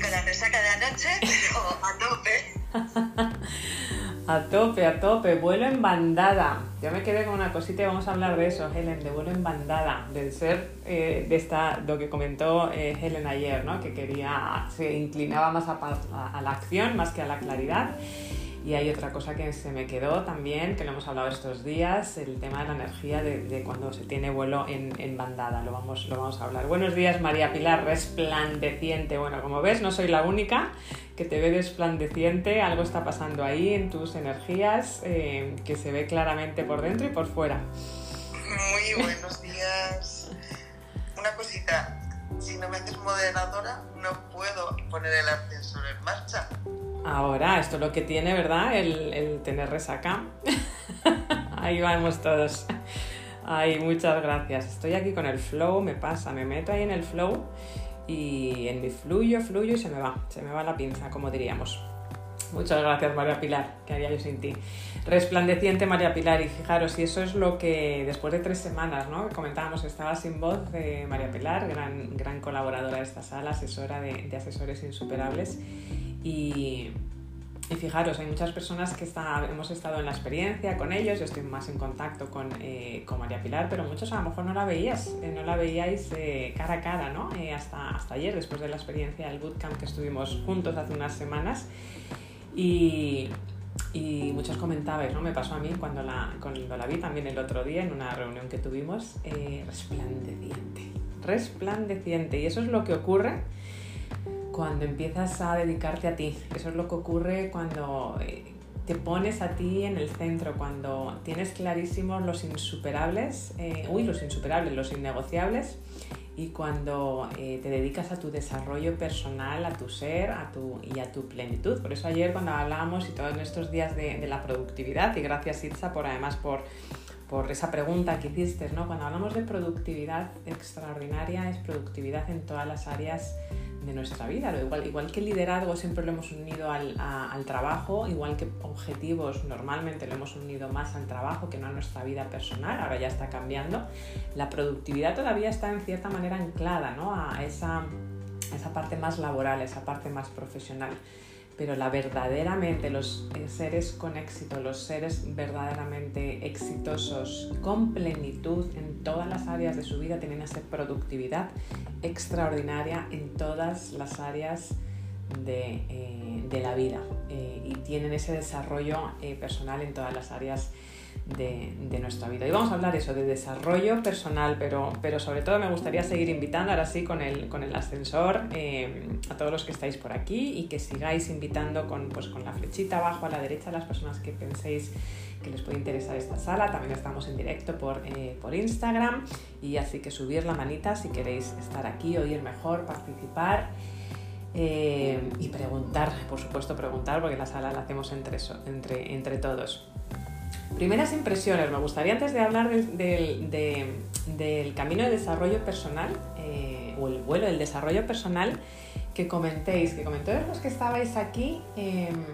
con la resaca de anoche, pero a tope. a tope, a tope, vuelo en bandada. Yo me quedé con una cosita y vamos a hablar de eso, Helen, de vuelo en bandada, del ser eh, de esta, lo que comentó eh, Helen ayer, ¿no? Que quería, se inclinaba más a la acción más que a la claridad. Y hay otra cosa que se me quedó también, que lo hemos hablado estos días, el tema de la energía de, cuando se tiene vuelo en, bandada. Lo vamos, lo vamos a hablar. Buenos días, María Pilar, resplandeciente. Bueno, como ves, no soy la única que te ve resplandeciente. Algo está pasando ahí en tus energías eh, que se ve claramente por dentro y por fuera. Muy buenos días. Una cosita, si no me haces moderadora, no puedo poner el ascensor en marcha. Ahora, esto es lo que tiene, ¿verdad? El, tener resaca. Ahí vamos todos. Ay, muchas gracias. Estoy aquí con el flow, me pasa, me meto ahí en el flow y en mi fluyo, fluyo y se me va, se me va la pinza, como diríamos. Muchas gracias, María Pilar, que haría yo sin ti. Resplandeciente María Pilar, y fijaros, y eso es lo que después de tres semanas, ¿no? Comentábamos, estaba sin voz de María Pilar, gran, gran colaboradora de esta sala, asesora de asesores insuperables. Y, fijaros, hay muchas personas que hemos estado en la experiencia con ellos, yo estoy más en contacto con, eh, con María Pilar, pero muchos a lo mejor no la veías, eh, no la veíais eh, cara a cara, ¿no? hasta, hasta ayer, después de la experiencia del bootcamp que estuvimos juntos hace unas semanas. Y, y muchos comentabais, ¿no? Me pasó a mí cuando la, cuando la vi también el otro día en una reunión que tuvimos, resplandeciente, resplandeciente. Y eso es lo que ocurre cuando empiezas a dedicarte a ti. Eso es lo que ocurre cuando eh, te pones a ti en el centro, cuando tienes clarísimos los insuperables, eh, uy, los insuperables, los innegociables, y cuando eh, te dedicas a tu desarrollo personal, a tu ser a tu, y a tu plenitud. Por eso ayer cuando hablábamos y todos estos días de, la productividad, y gracias Itza por además por, por esa pregunta que hiciste, ¿no? cuando hablamos de productividad extraordinaria es productividad en todas las áreas de nuestra vida. Igual, igual que liderazgo siempre lo hemos unido al, al, trabajo, igual que objetivos normalmente lo hemos unido más al trabajo que no a nuestra vida personal, ahora ya está cambiando, la productividad todavía está en cierta manera anclada ¿no? a esa, a esa parte más laboral, esa parte más profesional pero la verdaderamente los eh, seres con éxito, los seres verdaderamente exitosos, con plenitud en todas las áreas de su vida, tienen esa productividad extraordinaria en todas las áreas de, eh, la vida eh, y tienen ese desarrollo personal en todas las áreas de, nuestra vida. Y vamos a hablar eso, de desarrollo personal, pero, pero sobre todo me gustaría seguir invitando, ahora sí, con el, con el ascensor, eh, a todos los que estáis por aquí y que sigáis invitando con, pues, con la flechita abajo a la derecha a las personas que penséis que les puede interesar esta sala. También estamos en directo por, eh, por Instagram y así que subir la manita si queréis estar aquí, oír mejor, participar. Eh, y preguntar, por supuesto preguntar, porque la sala la hacemos entre, entre, entre todos. Primeras impresiones. Me gustaría antes de hablar del, camino de desarrollo personal eh, o el vuelo del desarrollo personal que comentéis, que comentéis los que estabais aquí. Em,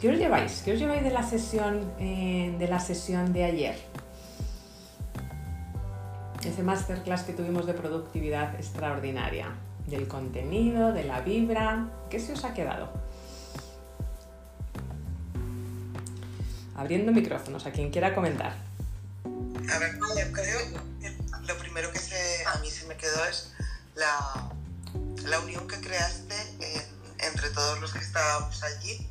¿Qué os lleváis? ¿Qué os lleváis de la sesión, eh, de, la sesión de ayer? Ese masterclass que tuvimos de productividad extraordinaria, del contenido, de la vibra. ¿Qué se os ha quedado? Abriendo micrófonos a quien quiera comentar. A ver, yo creo que lo primero que a mí se me quedó es la, la unión que creaste entre todos los que estábamos allí,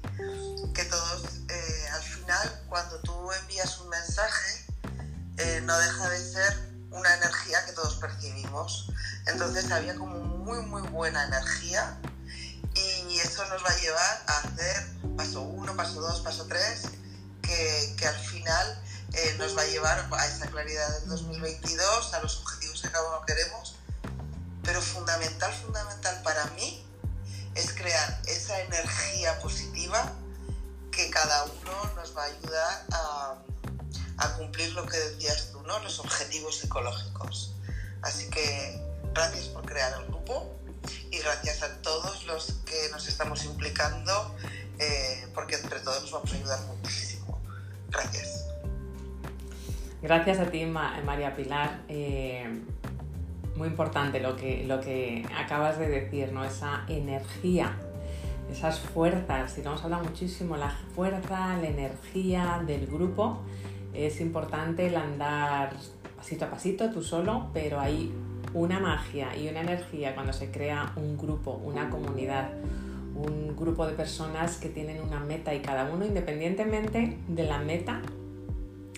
que todos eh, al final cuando tú envías un mensaje eh, no deja de ser una energía que todos percibimos. Entonces había como muy muy buena energía y eso nos va a llevar a hacer paso uno, paso dos, paso tres que, al final eh, nos va a llevar a esa claridad del 2022, a los objetivos que cada uno queremos. Pero fundamental, fundamental para mí es crear esa energía positiva que cada uno nos va a ayudar a, cumplir lo que decías tú, ¿no? los objetivos psicológicos. Así que gracias por crear el grupo y gracias a todos los que nos estamos implicando eh, porque entre todos nos vamos a ayudar muchísimo. Gracias. Gracias a ti, María Pilar. Eh, muy importante lo que, lo que acabas de decir, ¿no? Esa energía, esas fuerzas, y lo hemos hablado muchísimo, la fuerza, la energía del grupo. Es importante el andar pasito a pasito, tú solo, pero hay una magia y una energía cuando se crea un grupo, una comunidad, un grupo de personas que tienen una meta y cada uno independientemente de la meta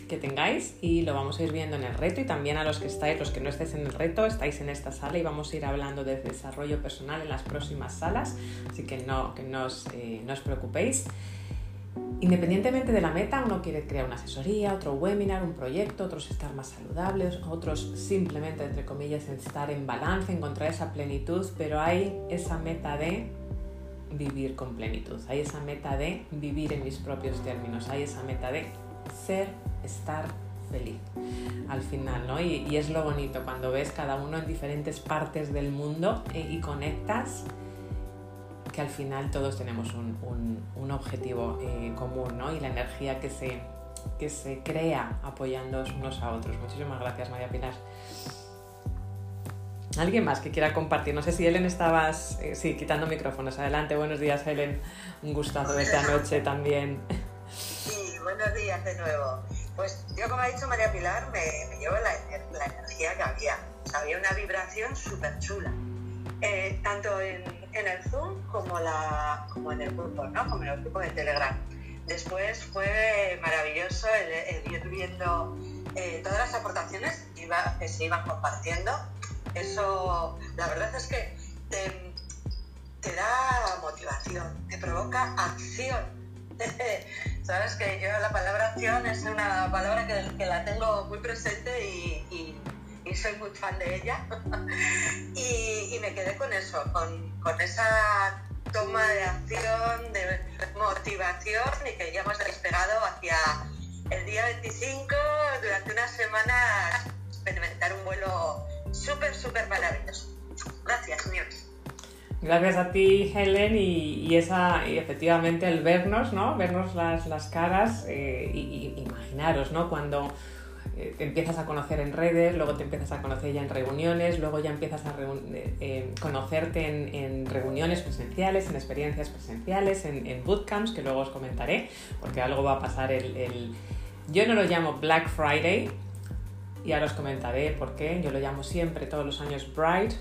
que tengáis y lo vamos a ir viendo en el reto y también a los que estáis, los que no estéis en el reto, estáis en esta sala y vamos a ir hablando de desarrollo personal en las próximas salas, así que no, que no os, eh, no os preocupéis. Independientemente de la meta, uno quiere crear una asesoría, otro webinar, un proyecto, otros estar más saludables, otros simplemente, entre comillas, estar en balance, encontrar esa plenitud, pero hay esa meta de vivir con plenitud, hay esa meta de vivir en mis propios términos, hay esa meta de ser estar feliz al final, ¿no? Y, es lo bonito cuando ves cada uno en diferentes partes del mundo eh, y conectas que al final todos tenemos un, objetivo eh, común, ¿no? Y la energía que se, que se crea apoyando unos a otros. Muchísimas gracias, María Pilar. ¿Alguien más que quiera compartir? No sé si Helen estabas, eh, sí, quitando micrófonos. Adelante, buenos días, Helen. Un gustazo verte anoche también. Sí, buenos días de nuevo. Pues yo, como ha dicho María Pilar, me, llevo la, energía que había. había una vibración súper chula. Eh, tanto en, el Zoom como, la, como en el grupo, ¿no? Como en el grupo de Telegram. Después fue maravilloso el, ir viendo eh, todas las aportaciones que, se iban compartiendo. Eso, la verdad es que te, da motivación, te provoca acción Sabes que yo la palabra acción es una palabra que, la tengo muy presente y, soy muy fan de ella. y, me quedé con eso, con, esa toma de acción, de motivación y que ya hemos despegado hacia el día 25 durante una semana experimentar un vuelo súper, súper maravilloso. Gracias, señores. Gracias a ti, Helen, y, esa, y efectivamente el vernos, ¿no? Vernos las, las caras eh, y, imaginaros, ¿no? Cuando eh, te empiezas a conocer en redes, luego te empiezas a conocer ya en reuniones, luego ya empiezas a eh, conocerte en, reuniones presenciales, en experiencias presenciales, en, bootcamps, que luego os comentaré, porque algo va a pasar el... Yo no lo llamo Black Friday, y ahora os comentaré por qué. Yo lo llamo siempre, todos los años, Bright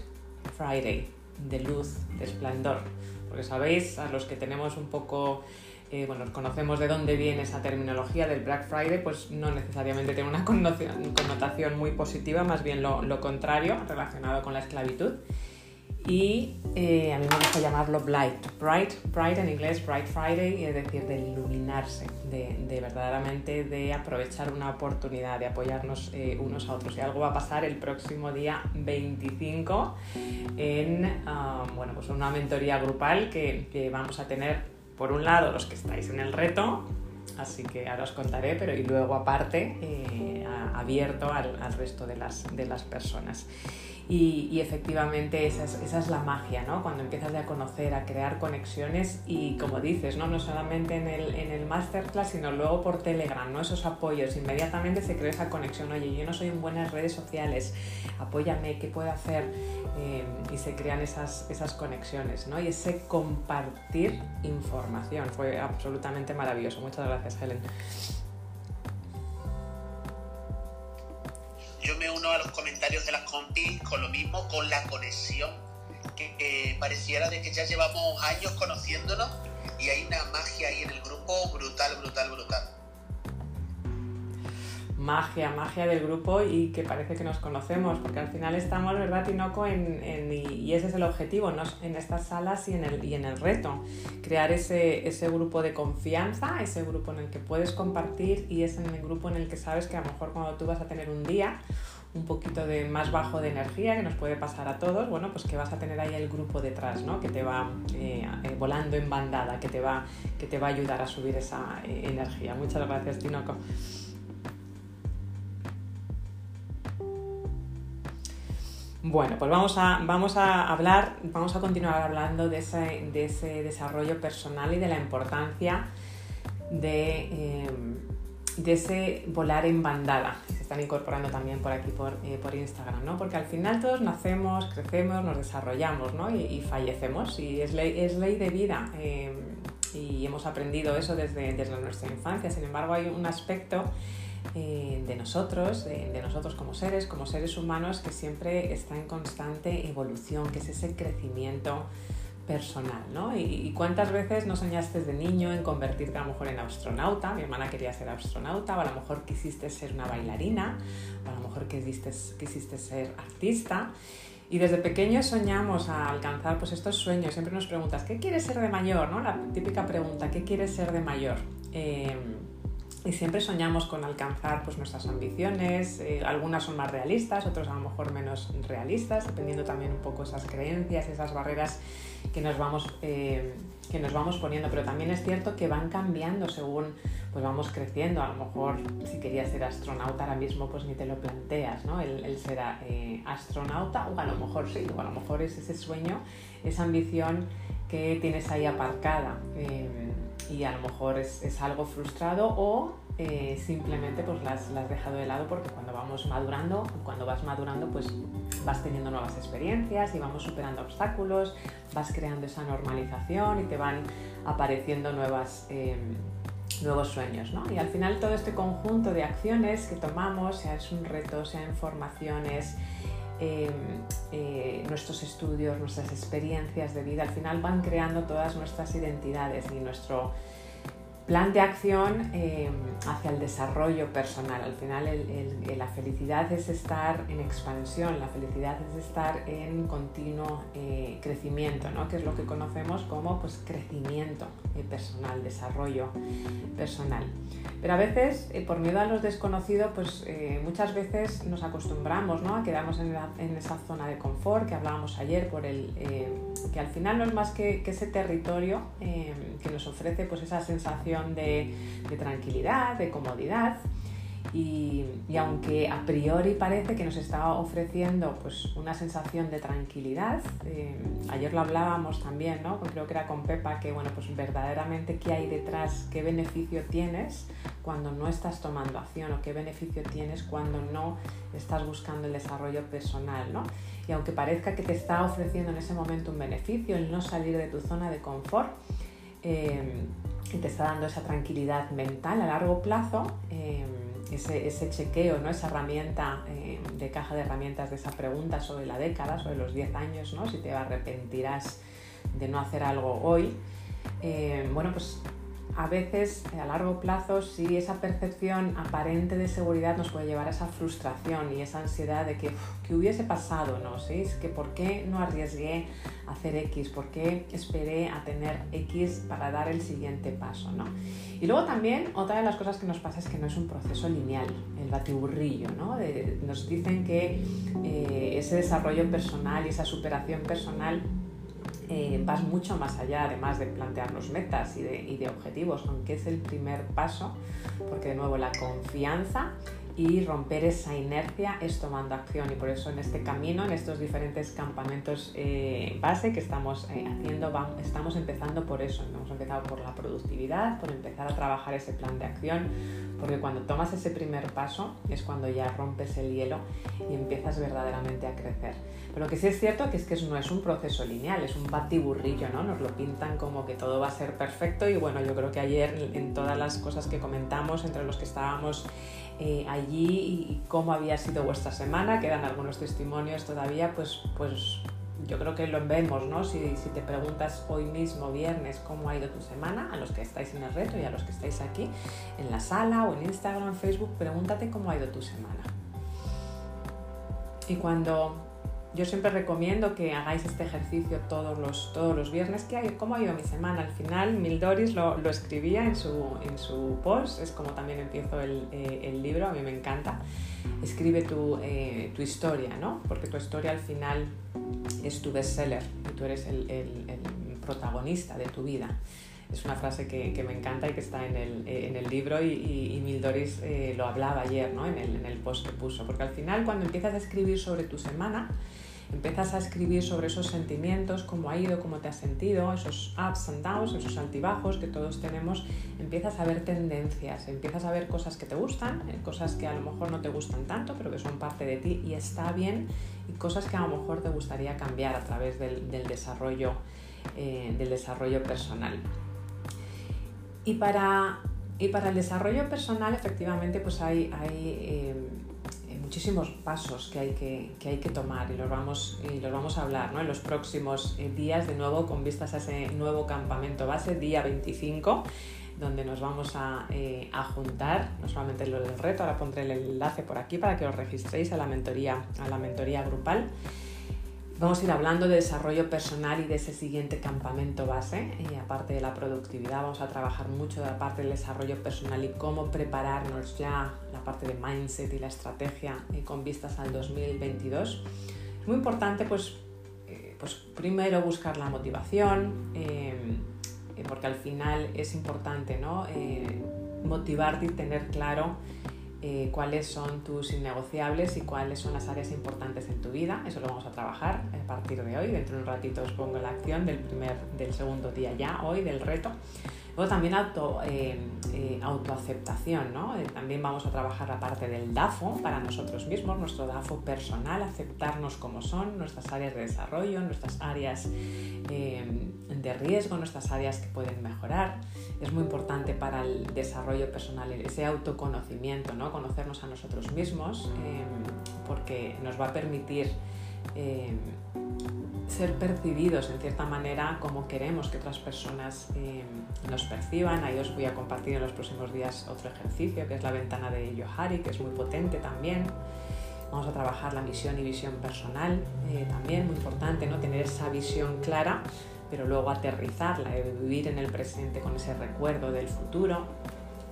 Friday de luz, de esplendor. Porque sabéis, a los que tenemos un poco, eh, bueno, conocemos de dónde viene esa terminología del Black Friday, pues no necesariamente tiene una connotación muy positiva, más bien lo, lo contrario, relacionado con la esclavitud y eh, a mí me gusta llamarlo Bright. Bright, Bright en inglés, Bright Friday, es decir, de iluminarse, de, verdaderamente de aprovechar una oportunidad, de apoyarnos eh, unos a otros. Y algo va a pasar el próximo día 25 en ah, bueno, pues una mentoría grupal que, vamos a tener, por un lado, los que estáis en el reto, así que ahora os contaré, pero y luego aparte eh, abierto al, al, resto de las, de las personas. Y, efectivamente esa es, la magia, ¿no? Cuando empiezas a conocer, a crear conexiones y como dices, ¿no? No solamente en el, en el masterclass, sino luego por Telegram, ¿no? Esos apoyos, inmediatamente se crea esa conexión, oye, yo no soy en buenas redes sociales, apóyame, ¿qué puedo hacer? Eh, y se crean esas, esas conexiones, ¿no? Y ese compartir información fue absolutamente maravilloso. Muchas gracias, Helen. Yo me uno a los comentarios de las compis con lo mismo, con la conexión, que pareciera de que ya llevamos años conociéndonos y hay una magia ahí en el grupo brutal, brutal, brutal magia, magia del grupo y que parece que nos conocemos, porque al final estamos, ¿verdad, Tinoco? En, y ese es el objetivo, ¿no? en estas salas y en el, y en el reto, crear ese, ese grupo de confianza, ese grupo en el que puedes compartir y es en el grupo en el que sabes que a lo mejor cuando tú vas a tener un día un poquito de más bajo de energía que nos puede pasar a todos, bueno, pues que vas a tener ahí el grupo detrás, ¿no? Que te va eh, eh, volando en bandada, que te va, que te va a ayudar a subir esa eh, energía. Muchas gracias, Tinoco. Bueno, pues vamos a, vamos a hablar, vamos a continuar hablando de ese, desarrollo personal y de la importancia de, eh, de ese volar en bandada, están incorporando también por aquí por, eh, por Instagram, ¿no? Porque al final todos nacemos, crecemos, nos desarrollamos, ¿no? Y, fallecemos y es ley, es ley de vida. Eh, y hemos aprendido eso desde, desde nuestra infancia. Sin embargo, hay un aspecto eh, de nosotros, de, nosotros como seres, como seres humanos, que siempre está en constante evolución, que es ese crecimiento personal, ¿no? Y, cuántas veces no soñaste de niño en convertirte a lo mejor en astronauta, mi hermana quería ser astronauta, o a lo mejor quisiste ser una bailarina, o a lo mejor quisiste, quisiste ser artista, y desde pequeños soñamos a alcanzar pues estos sueños, siempre nos preguntas, ¿qué quieres ser de mayor? ¿no? La típica pregunta, ¿qué quieres ser de mayor? Eh, y siempre soñamos con alcanzar pues, nuestras ambiciones, eh, algunas son más realistas, otras a lo mejor menos realistas, dependiendo también un poco esas creencias, esas barreras que nos vamos, eh, que nos vamos poniendo, pero también es cierto que van cambiando según pues vamos creciendo, a lo mejor si querías ser astronauta ahora mismo pues ni te lo planteas, ¿no? El, ser eh, astronauta o a lo mejor sí, o a lo mejor es ese sueño, esa ambición que tienes ahí aparcada y a lo mejor es, es algo frustrado o eh, simplemente pues las, has dejado de lado porque cuando vamos madurando, cuando vas madurando pues vas teniendo nuevas experiencias y vamos superando obstáculos, vas creando esa normalización y te van apareciendo nuevas, eh, nuevos sueños. ¿no? Y al final todo este conjunto de acciones que tomamos, sea es un reto, sea en formaciones, Em, eh, nuestros estudios, nuestras experiencias de vida, al final van creando todas nuestras identidades y nuestro plan de acción eh, hacia el desarrollo personal. Al final la felicidad es estar en expansión, la felicidad es estar en continuo eh, crecimiento, ¿no? que es lo que conocemos como pues, crecimiento personal, desarrollo personal. Pero a veces, por miedo a los desconocidos, pues muchas veces nos acostumbramos ¿no? a quedarnos en, esa zona de confort que hablábamos ayer, por el, que al final no es más que, que ese territorio que nos ofrece pues, esa sensación de, tranquilidad, de comodidad. Y, aunque a priori parece que nos está ofreciendo pues, una sensación de tranquilidad, eh, ayer lo hablábamos también, ¿no? creo que era con Pepa, que bueno, pues verdaderamente qué hay detrás, qué beneficio tienes cuando no estás tomando acción o qué beneficio tienes cuando no estás buscando el desarrollo personal. ¿no? Y aunque parezca que te está ofreciendo en ese momento un beneficio el no salir de tu zona de confort, eh, y te está dando esa tranquilidad mental a largo plazo, em, ese, ese, chequeo, ¿no? esa herramienta em, de caja de herramientas de esa pregunta sobre la década, sobre los 10 años, ¿no? si te arrepentirás de no hacer algo hoy, em, bueno, pues a veces a largo plazo si esa percepción aparente de seguridad nos puede llevar a esa frustración y esa ansiedad de que, ¿qué hubiese pasado? ¿no? ¿Sí? Que ¿por qué no arriesgué a hacer X? ¿Por qué esperé a tener X para dar el siguiente paso? ¿no? Y luego también otra de las cosas que nos pasa es que no es un proceso lineal, el batiburrillo. ¿no? nos dicen que eh, ese desarrollo personal y esa superación personal eh, vas mucho más allá, además de plantearnos metas y y de objetivos, aunque es el primer paso, porque de nuevo la confianza y romper esa inercia es tomando acción y por eso en este camino, en estos diferentes campamentos eh, base que estamos eh, haciendo, vamos, estamos empezando por eso, hemos empezado por la productividad, por empezar a trabajar ese plan de acción, porque cuando tomas ese primer paso es cuando ya rompes el hielo y empiezas verdaderamente a crecer. Pero lo que sí es cierto que es que no es un proceso lineal, es un batiburrillo, ¿no? Nos lo pintan como que todo va a ser perfecto y bueno, yo creo que ayer en todas las cosas que comentamos, entre los que estábamos eh, allí y cómo había sido vuestra semana, quedan algunos testimonios todavía, pues, pues yo creo que lo vemos, ¿no? Si, si, te preguntas hoy mismo, viernes, cómo ha ido tu semana, a los que estáis en el reto y a los que estáis aquí en la sala o en Instagram, Facebook, pregúntate cómo ha ido tu semana. Y cuando yo siempre recomiendo que hagáis este ejercicio todos los, todos los viernes. ¿Qué hay? ¿Cómo ha ido mi semana? Al final, Mildoris lo, lo escribía en su, en su post, es como también empiezo el, eh, el libro, a mí me encanta. Escribe tu, eh, tu, historia, ¿no? Porque tu historia al final es tu bestseller y tú eres el, el, protagonista de tu vida. Es una frase que, me encanta y que está en el, en el libro y, y, Mildoris eh, lo hablaba ayer ¿no? en, el, en el post que puso, porque al final cuando empiezas a escribir sobre tu semana, empiezas a escribir sobre esos sentimientos, cómo ha ido, cómo te has sentido, esos ups and downs, esos altibajos que todos tenemos, empiezas a ver tendencias, empiezas a ver cosas que te gustan, eh, cosas que a lo mejor no te gustan tanto, pero que son parte de ti y está bien, y cosas que a lo mejor te gustaría cambiar a través del, desarrollo, eh, del desarrollo personal. Y para, y para el desarrollo personal, efectivamente, pues hay, hay eh, pasos que hay que, que, hay que tomar y los vamos, y los vamos a hablar ¿no? en los próximos eh, días, de nuevo con vistas a ese nuevo campamento base, día 25 donde nos vamos a, eh, a, juntar, no solamente lo del reto, ahora pondré el enlace por aquí para que os registréis a la mentoría, a la mentoría grupal Vamos a ir hablando de desarrollo personal y de ese siguiente campamento base. Y aparte de la productividad, vamos a trabajar mucho de la parte del desarrollo personal y cómo prepararnos ya la parte de mindset y la estrategia eh, con vistas al 2022. Es muy importante, pues, eh, pues primero buscar la motivación, eh, porque al final es importante ¿no? motivarte y tener claro eh, cuáles son tus innegociables y cuáles son las áreas importantes en tu vida. Eso lo vamos a trabajar a partir de hoy. Dentro de un ratito os pongo la acción del, primer, del segundo día ya, hoy, del reto. Luego también auto, eh, eh, autoaceptación, ¿no? también vamos a trabajar la parte del DAFO para nosotros mismos, nuestro DAFO personal, aceptarnos como son, nuestras áreas de desarrollo, nuestras áreas de riesgo, nuestras áreas que pueden mejorar es muy importante para el desarrollo personal, ese autoconocimiento, ¿no? conocernos a nosotros mismos, em, porque nos va a permitir em, ser percibidos en cierta manera como queremos que otras personas em, nos perciban. Ahí os voy a compartir en los próximos días otro ejercicio que es la ventana de Yohari, que es muy potente también. Vamos a trabajar la misión y visión personal, eh, también muy importante, ¿no? tener esa visión clara pero luego aterrizarla, vivir en el presente con ese recuerdo del futuro.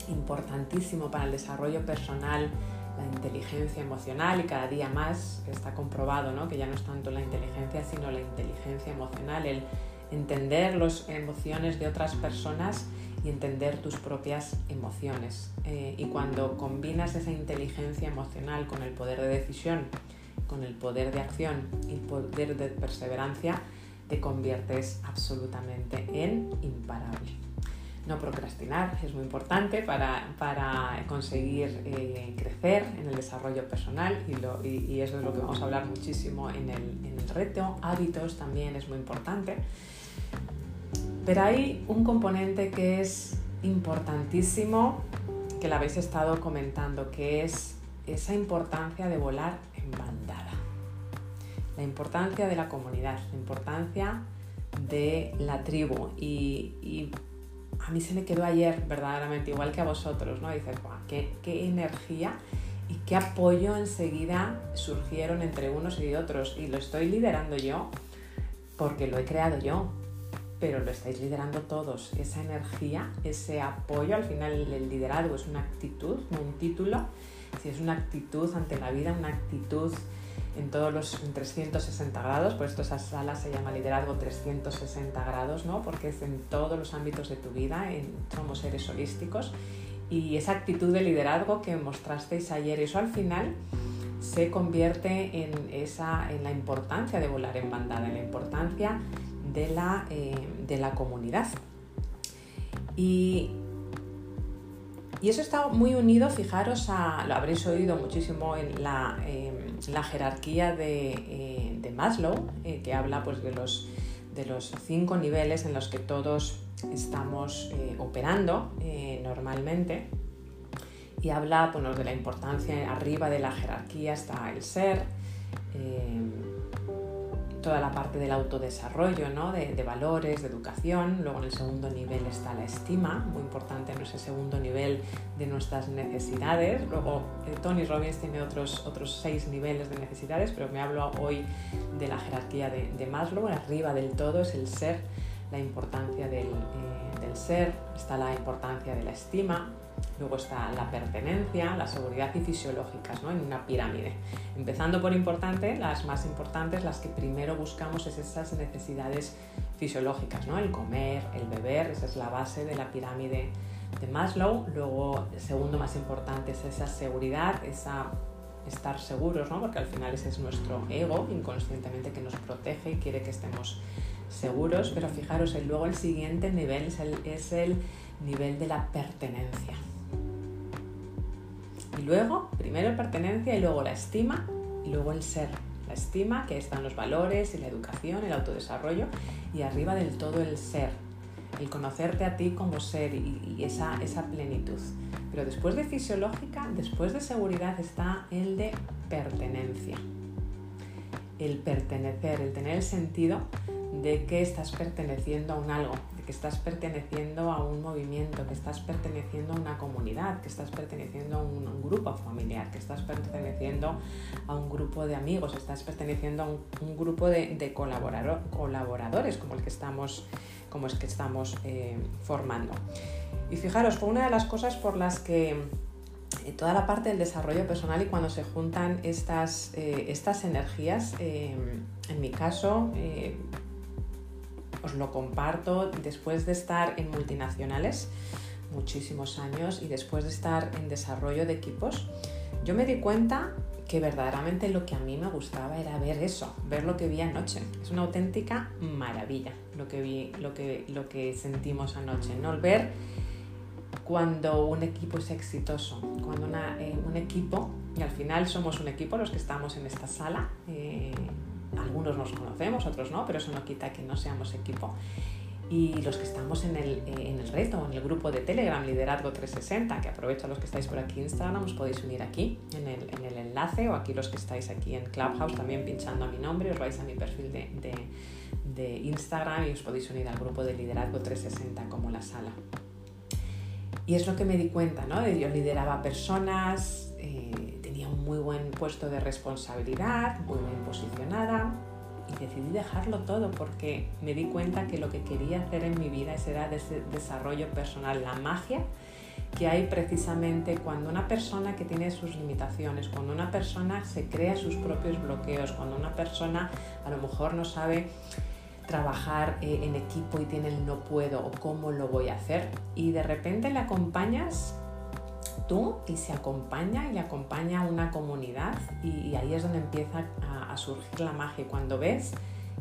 Importantísimo para el desarrollo personal la inteligencia emocional y cada día más está comprobado ¿no? que ya no es tanto la inteligencia sino la inteligencia emocional, el entender las emociones de otras personas y entender tus propias emociones. Eh, y cuando combinas esa inteligencia emocional con el poder de decisión, con el poder de acción y el poder de perseverancia, te conviertes absolutamente en imparable. No procrastinar es muy importante para, para conseguir eh, crecer en el desarrollo personal y, y, eso es lo que vamos a hablar muchísimo en el, en el reto. Hábitos también es muy importante. Pero hay un componente que es importantísimo, que lo habéis estado comentando, que es esa importancia de volar en bandada la importancia de la comunidad, la importancia de la tribu. Y, a mí se me quedó ayer verdaderamente, igual que a vosotros, ¿no? Dices, qué, qué energía y qué apoyo enseguida surgieron entre unos y otros. Y lo estoy liderando yo porque lo he creado yo, pero lo estáis liderando todos. Esa energía, ese apoyo, al final el liderazgo es una actitud, no un título. Si es una actitud ante la vida, una actitud en todos los 360 grados, por esto esa sala se llama liderazgo 360 grados, ¿no? porque es en todos los ámbitos de tu vida, somos seres holísticos y esa actitud de liderazgo que mostrasteis ayer, eso al final se convierte en, esa, en la importancia de volar en bandada, en la importancia de la, eh, de la comunidad. Y y eso está muy unido, fijaros, a, lo habréis oído muchísimo en la, em, jerarquía de, eh, Maslow, eh, que habla pues, de, los, de los cinco niveles en los que todos estamos eh, operando normalmente. Y habla bueno, de la importancia, arriba de la jerarquía está el ser, em, toda la parte del autodesarrollo, ¿no? de, valores, de educación. Luego en el segundo nivel está la estima, muy importante en ese segundo nivel de nuestras necesidades. Luego eh, Tony Robbins tiene otros, otros seis niveles de necesidades, pero me hablo hoy de la jerarquía de, Maslow. Arriba del todo es el ser, la importancia del, eh, del ser, está la importancia de la estima, Luego está la pertenencia, la seguridad y fisiológicas, ¿no? En una pirámide. Empezando por importante, las más importantes, las que primero buscamos es esas necesidades fisiológicas, ¿no? El comer, el beber, esa es la base de la pirámide de Maslow. Luego, el segundo más importante es esa seguridad, esa estar seguros, ¿no? Porque al final ese es nuestro ego inconscientemente que nos protege y quiere que estemos seguros. Pero fijaros, luego el siguiente nivel es el nivel de la pertenencia. Y luego, primero la pertenencia y luego la estima y luego el ser. La estima, que están los valores y la educación, el autodesarrollo, y arriba del todo el ser, el conocerte a ti como ser y, esa, esa plenitud. Pero después de fisiológica, después de seguridad está el de pertenencia. El pertenecer, el tener el sentido de que estás perteneciendo a un algo, que estás perteneciendo a un movimiento, que estás perteneciendo a una comunidad, que estás perteneciendo a un, grupo familiar, que estás perteneciendo a un grupo de amigos, estás perteneciendo a un, grupo de, colaboradores como el que estamos, como es que estamos eh, formando. Y fijaros, fue una de las cosas por las que eh, toda la parte del desarrollo personal y cuando se juntan estas, eh, estas energías, en mi caso, os lo comparto después de estar en multinacionales muchísimos años y después de estar en desarrollo de equipos, yo me di cuenta que verdaderamente lo que a mí me gustaba era ver eso, ver lo que vi anoche. Es una auténtica maravilla lo que vi, lo que, lo que sentimos anoche, ¿no? ver cuando un equipo es exitoso, cuando eh, un equipo, y al final somos un equipo los que estamos en esta sala, eh, algunos nos conocemos, otros no, pero eso no quita que no seamos equipo. Y los que estamos en el, eh, en el reto, en el grupo de Telegram Liderazgo 360, que aprovecho a los que estáis por aquí en Instagram, os podéis unir aquí en el, en el enlace o aquí los que estáis aquí en Clubhouse también pinchando a mi nombre, os vais a mi perfil de, de, Instagram y os podéis unir al grupo de Liderazgo 360 como la sala. Y es lo que me di cuenta, ¿no? Yo lideraba personas, eh, muy buen puesto de responsabilidad, muy bien posicionada y decidí dejarlo todo porque me di cuenta que lo que quería hacer en mi vida era ese desarrollo personal, la magia que hay precisamente cuando una persona que tiene sus limitaciones, cuando una persona se crea sus propios bloqueos, cuando una persona a lo mejor no sabe trabajar eh, en equipo y tiene el no puedo o cómo lo voy a hacer y de repente le acompañas tú y se acompaña y acompaña una comunidad y, ahí es donde empieza a, surgir la magia cuando ves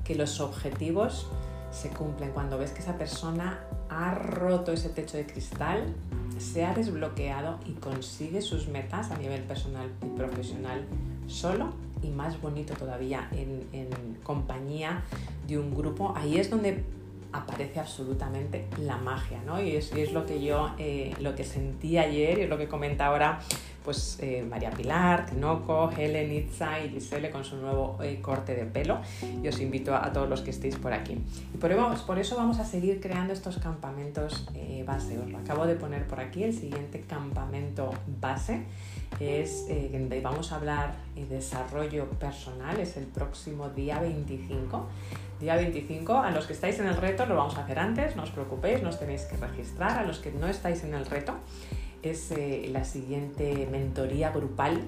que los objetivos se cumplen, cuando ves que esa persona ha roto ese techo de cristal, se ha desbloqueado y consigue sus metas a nivel personal y profesional solo y más bonito todavía en, compañía de un grupo, ahí es donde aparece absolutamente la magia, ¿no? Y es, lo que yo, eh, lo que sentí ayer y es lo que comenta ahora pues eh, María Pilar, Tinoco, Helen, Itza y Gisele con su nuevo eh, corte de pelo. Y os invito a, todos los que estéis por aquí. Y por, por, eso vamos a seguir creando estos campamentos base. Os lo acabo de poner por aquí, el siguiente campamento base es donde vamos a hablar de desarrollo personal, es el próximo día 25 Día 25, a los que estáis en el reto lo vamos a hacer antes, no os preocupéis, no os tenéis que registrar. A los que no estáis en el reto es eh, la siguiente mentoría grupal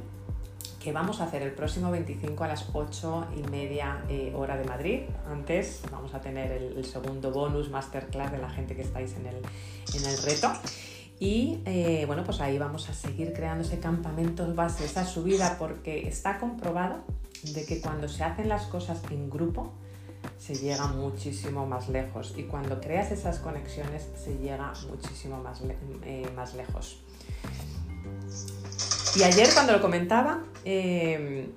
que vamos a hacer el próximo 25 a las 8 y media eh, hora de Madrid. Antes vamos a tener el, segundo bonus masterclass de la gente que estáis en el, en el reto. Y eh, bueno, pues ahí vamos a seguir creando ese campamento base, esa subida, porque está comprobado de que cuando se hacen las cosas en grupo, se llega muchísimo más lejos y cuando creas esas conexiones se llega muchísimo más, más lejos. Y ayer cuando lo comentaba, eh,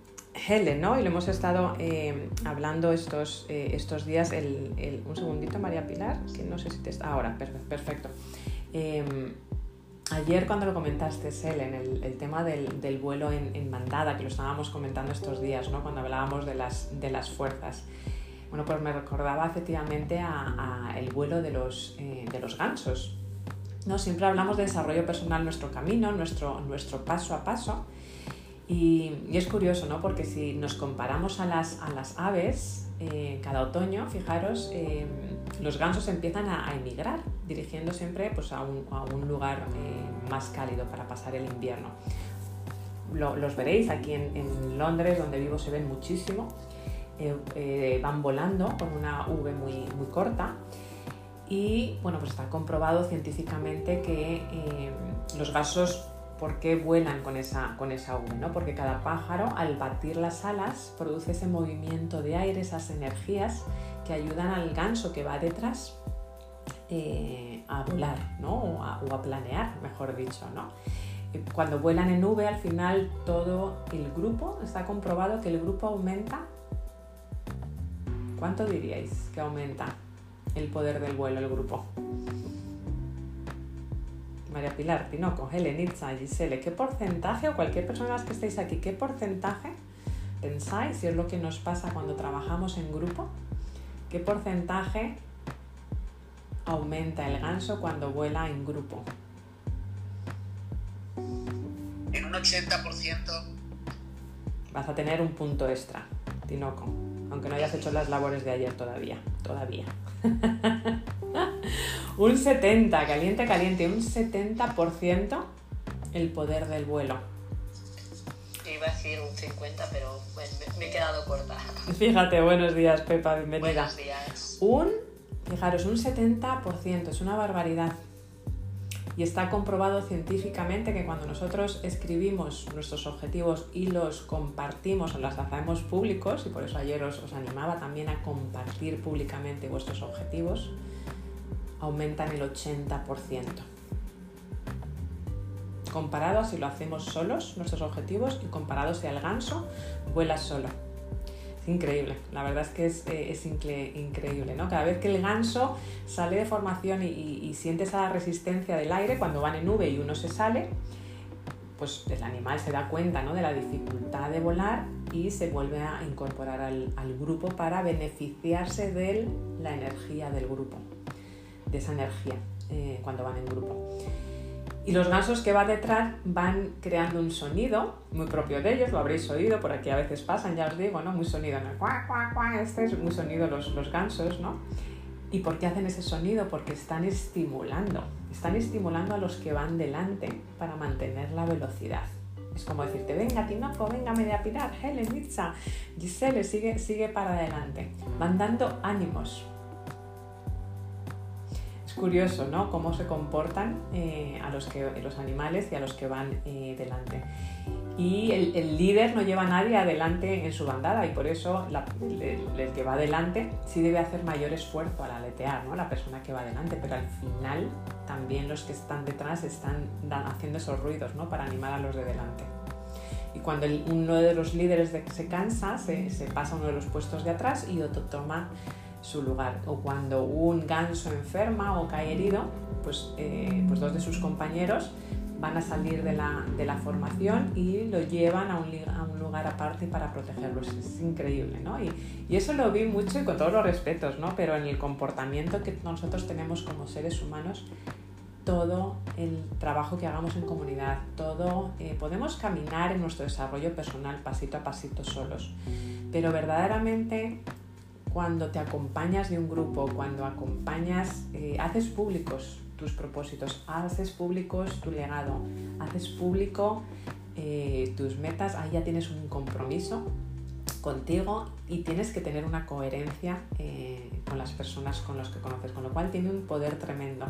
Helen, ¿no? Y lo hemos estado eh, hablando estos, estos días, un segundito María Pilar, que no sé si te está... Ahora, perfecto. Ayer cuando lo comentaste, Helen, el, tema del, del vuelo en, en, mandada, que lo estábamos comentando estos días, ¿no? cuando hablábamos de las, de las fuerzas. Bueno, pues me recordaba efectivamente a, el vuelo de los, eh, de los gansos. ¿No? Siempre hablamos de desarrollo personal, nuestro camino, nuestro, nuestro paso a paso. Y, es curioso, ¿no? Porque si nos comparamos a las, a las aves, eh, cada otoño, fijaros, eh, los gansos empiezan a, emigrar, dirigiendo siempre pues, a, un, a un lugar eh, más cálido para pasar el invierno. los veréis aquí en, en, Londres, donde vivo, se ven muchísimo. van volando con una V muy, muy corta. Y bueno, pues está comprobado científicamente que los gansos ¿Por qué vuelan con esa, con esa V? ¿no? Porque cada pájaro al batir las alas produce ese movimiento de aire, esas energías que ayudan al ganso que va detrás eh, a volar ¿no? o, a, planear, mejor dicho. ¿no? Eh, cuando vuelan en V, al final todo el grupo, está comprobado que el grupo aumenta. ¿Cuánto diríais que aumenta el poder del vuelo, el grupo? María Pilar, Tinoco, Helen, Itza, Gisele, ¿qué porcentaje, o cualquier persona que estéis aquí, qué porcentaje pensáis, si es lo que nos pasa cuando trabajamos en grupo, qué porcentaje aumenta el ganso cuando vuela en grupo? En un 80%. Vas a tener un punto extra, Tinoco, aunque no hayas hecho las labores de ayer todavía, todavía. un 70, caliente, caliente, un 70% el poder del vuelo. Iba a decir un 50, pero me, he quedado corta. Fíjate, buenos días, Pepa, bienvenida. Buenos días. Un, fijaros, un 70%, es una barbaridad. Y está comprobado científicamente que cuando nosotros escribimos nuestros objetivos y los compartimos o los hacemos públicos, y por eso ayer os, os animaba también a compartir públicamente vuestros objetivos, aumentan el 80%. Comparado a si lo hacemos solos, nuestros objetivos, y comparado si al ganso vuela solo. Increíble, la verdad es que es, eh, increíble, ¿no? Cada vez que el ganso sale de formación y, siente esa resistencia del aire, cuando van en nube y uno se sale, pues el animal se da cuenta ¿no? de la dificultad de volar y se vuelve a incorporar al, al grupo para beneficiarse de la energía del grupo de esa energía eh, cuando van en grupo. Y los gansos que va detrás van creando un sonido muy propio de ellos, lo habréis oído, por aquí a veces pasan, ya os digo, ¿no? Muy sonido, ¿no? este es muy sonido los, los gansos, ¿no? ¿Y por qué hacen ese sonido? Porque están estimulando, están estimulando a los que van delante para mantener la velocidad. Es como decirte, venga Tinoco, venga Media Pilar, Helen, Itza, Giselle, sigue, sigue para adelante. Van dando ánimos, curioso, ¿no? Cómo se comportan eh, a los, que, los animales y a los que van eh, delante. Y el, líder no lleva a nadie adelante en su bandada y por eso el, que va adelante sí debe hacer mayor esfuerzo al aletear, ¿no? La persona que va adelante, pero al final también los que están detrás están haciendo esos ruidos, ¿no? Para animar a los de delante. Y cuando uno de los líderes se cansa, se, pasa uno de los puestos de atrás y otro toma su lugar. O cuando un ganso enferma o cae herido, pues, eh, pues dos de sus compañeros van a salir de la, de la formación y lo llevan a un, a un, lugar aparte para protegerlos. Es increíble, ¿no? Y, eso lo vi mucho y con todos los respetos, ¿no? Pero en el comportamiento que nosotros tenemos como seres humanos, todo el trabajo que hagamos en comunidad, todo, eh, podemos caminar en nuestro desarrollo personal pasito a pasito solos, pero verdaderamente cuando te acompañas de un grupo, cuando acompañas, eh, haces públicos tus propósitos, haces públicos tu legado, haces público eh, tus metas, ahí ya tienes un compromiso contigo y tienes que tener una coherencia eh, con las personas con las que conoces, con lo cual tiene un poder tremendo.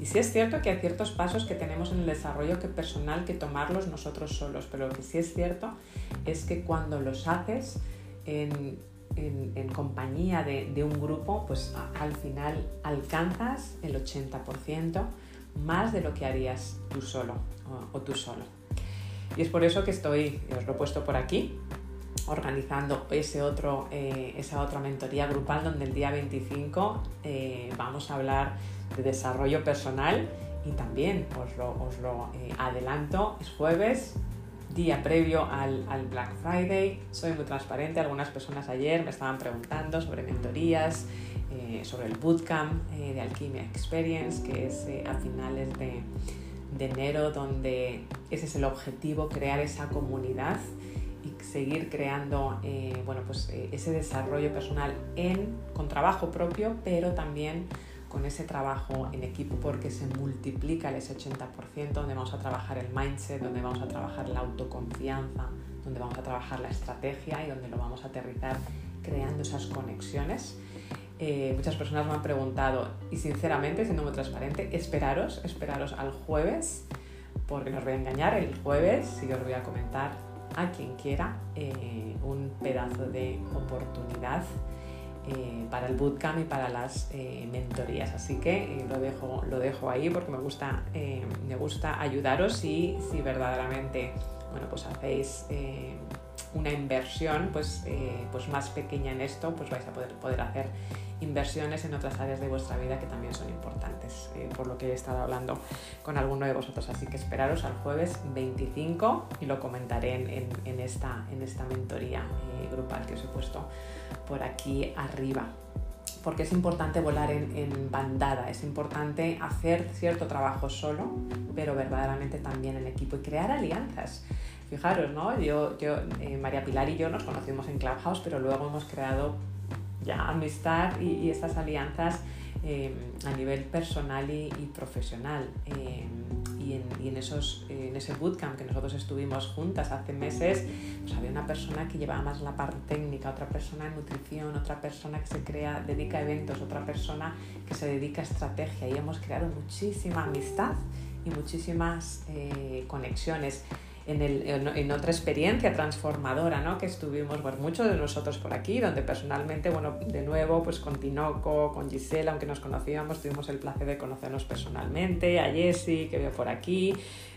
Y sí es cierto que hay ciertos pasos que tenemos en el desarrollo personal que tomarlos nosotros solos, pero lo que sí es cierto es que cuando los haces en, compañía de, un grupo, pues al final alcanzas el 80% más de lo que harías tú solo o, tú solo. Y es por eso que estoy, os lo he puesto por aquí, organizando ese otro, eh, esa otra mentoría grupal donde el día 25 eh, vamos a hablar de desarrollo personal y también os lo, os lo eh, adelanto, es jueves, día previo al, Black Friday. Soy muy transparente. Algunas personas ayer me estaban preguntando sobre mentorías, eh, sobre el bootcamp eh, de Alchemia Experience, que es eh, a finales de, de, enero, donde ese es el objetivo, crear esa comunidad y seguir creando bueno, pues, ese desarrollo personal con trabajo propio, pero también con ese trabajo en equipo porque se multiplica el ese 80%, donde vamos a trabajar el mindset, donde vamos a trabajar la autoconfianza, donde vamos a trabajar la estrategia y donde lo vamos a aterrizar creando esas conexiones. Eh, muchas personas me han preguntado y sinceramente, siendo muy transparente, esperaros, esperaros al jueves, porque no os voy a engañar, el jueves que os voy a comentar a quien quiera eh, un pedazo de oportunidad eh, para el bootcamp y para las mentorías. Así que lo, dejo, lo dejo ahí porque me gusta, me gusta ayudaros y si verdaderamente bueno, pues hacéis una inversión pues, pues más pequeña en esto, pues vais a poder, poder hacer inversiones en otras áreas de vuestra vida que también son importantes, eh, por lo que he estado hablando con alguno de vosotros. Así que esperaros al jueves 25 y lo comentaré en, esta, en esta mentoría eh, grupal que os he puesto por aquí arriba. Porque es importante volar en, bandada, es importante hacer cierto trabajo solo, pero verdaderamente también en equipo y crear alianzas. Fijaros, ¿no? Yo, yo eh, María Pilar y yo nos conocimos en Clubhouse, pero luego hemos creado ya amistad y, estas alianzas em, a nivel personal y, profesional. Em, y, en, esos, en ese bootcamp que nosotros estuvimos juntas hace meses, pues había una persona que llevaba más la parte técnica, otra persona en nutrición, otra persona que se crea, dedica a eventos, otra persona que se dedica a estrategia y hemos creado muchísima amistad y muchísimas eh, conexiones en, otra experiencia transformadora, ¿no? Que estuvimos, pues, muchos de nosotros por aquí, donde personalmente, bueno, de nuevo, pues con Tinoco, con Gisela, aunque nos conocíamos, tuvimos el placer de conocernos personalmente, a Jessy, que veo por aquí,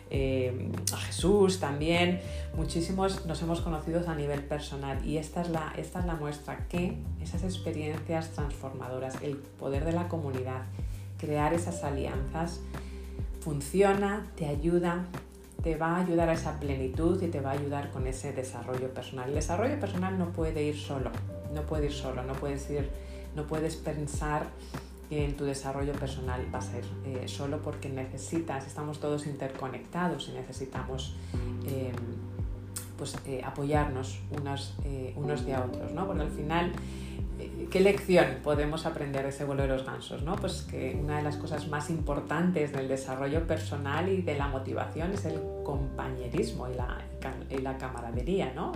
eh, a Jesús también, muchísimos nos hemos conocido a nivel personal y esta es la muestra que esas experiencias transformadoras, el poder de la comunidad, crear esas alianzas, funciona, te ayuda te va a ayudar a esa plenitud y te va a ayudar con ese desarrollo personal. El desarrollo personal no puede ir solo, no puede ir solo, no puedes ir, no puedes pensar que en tu desarrollo personal va a ser eh, solo porque necesitas, estamos todos interconectados y necesitamos em, pues, eh, apoyarnos unos, eh, unos de otros, ¿no? Porque al final ¿Qué lección podemos aprender de ese vuelo de los gansos? ¿no? Pues que una de las cosas más importantes del desarrollo personal y de la motivación es el compañerismo y la, y la camaradería, ¿no?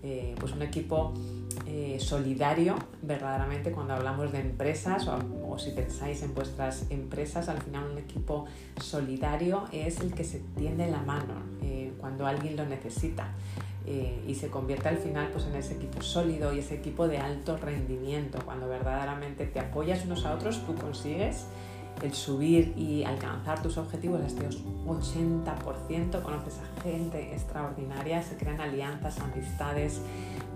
Eh, pues un equipo eh, solidario, verdaderamente cuando hablamos de empresas o, o, si pensáis en vuestras empresas, al final un equipo solidario es el que se tiende la mano eh, cuando alguien lo necesita. Eh, y se convierte al final pues, en ese equipo sólido y ese equipo de alto rendimiento. Cuando verdaderamente te apoyas unos a otros, tú consigues el subir y alcanzar tus objetivos este 80%, conoces a gente extraordinaria, se crean alianzas, amistades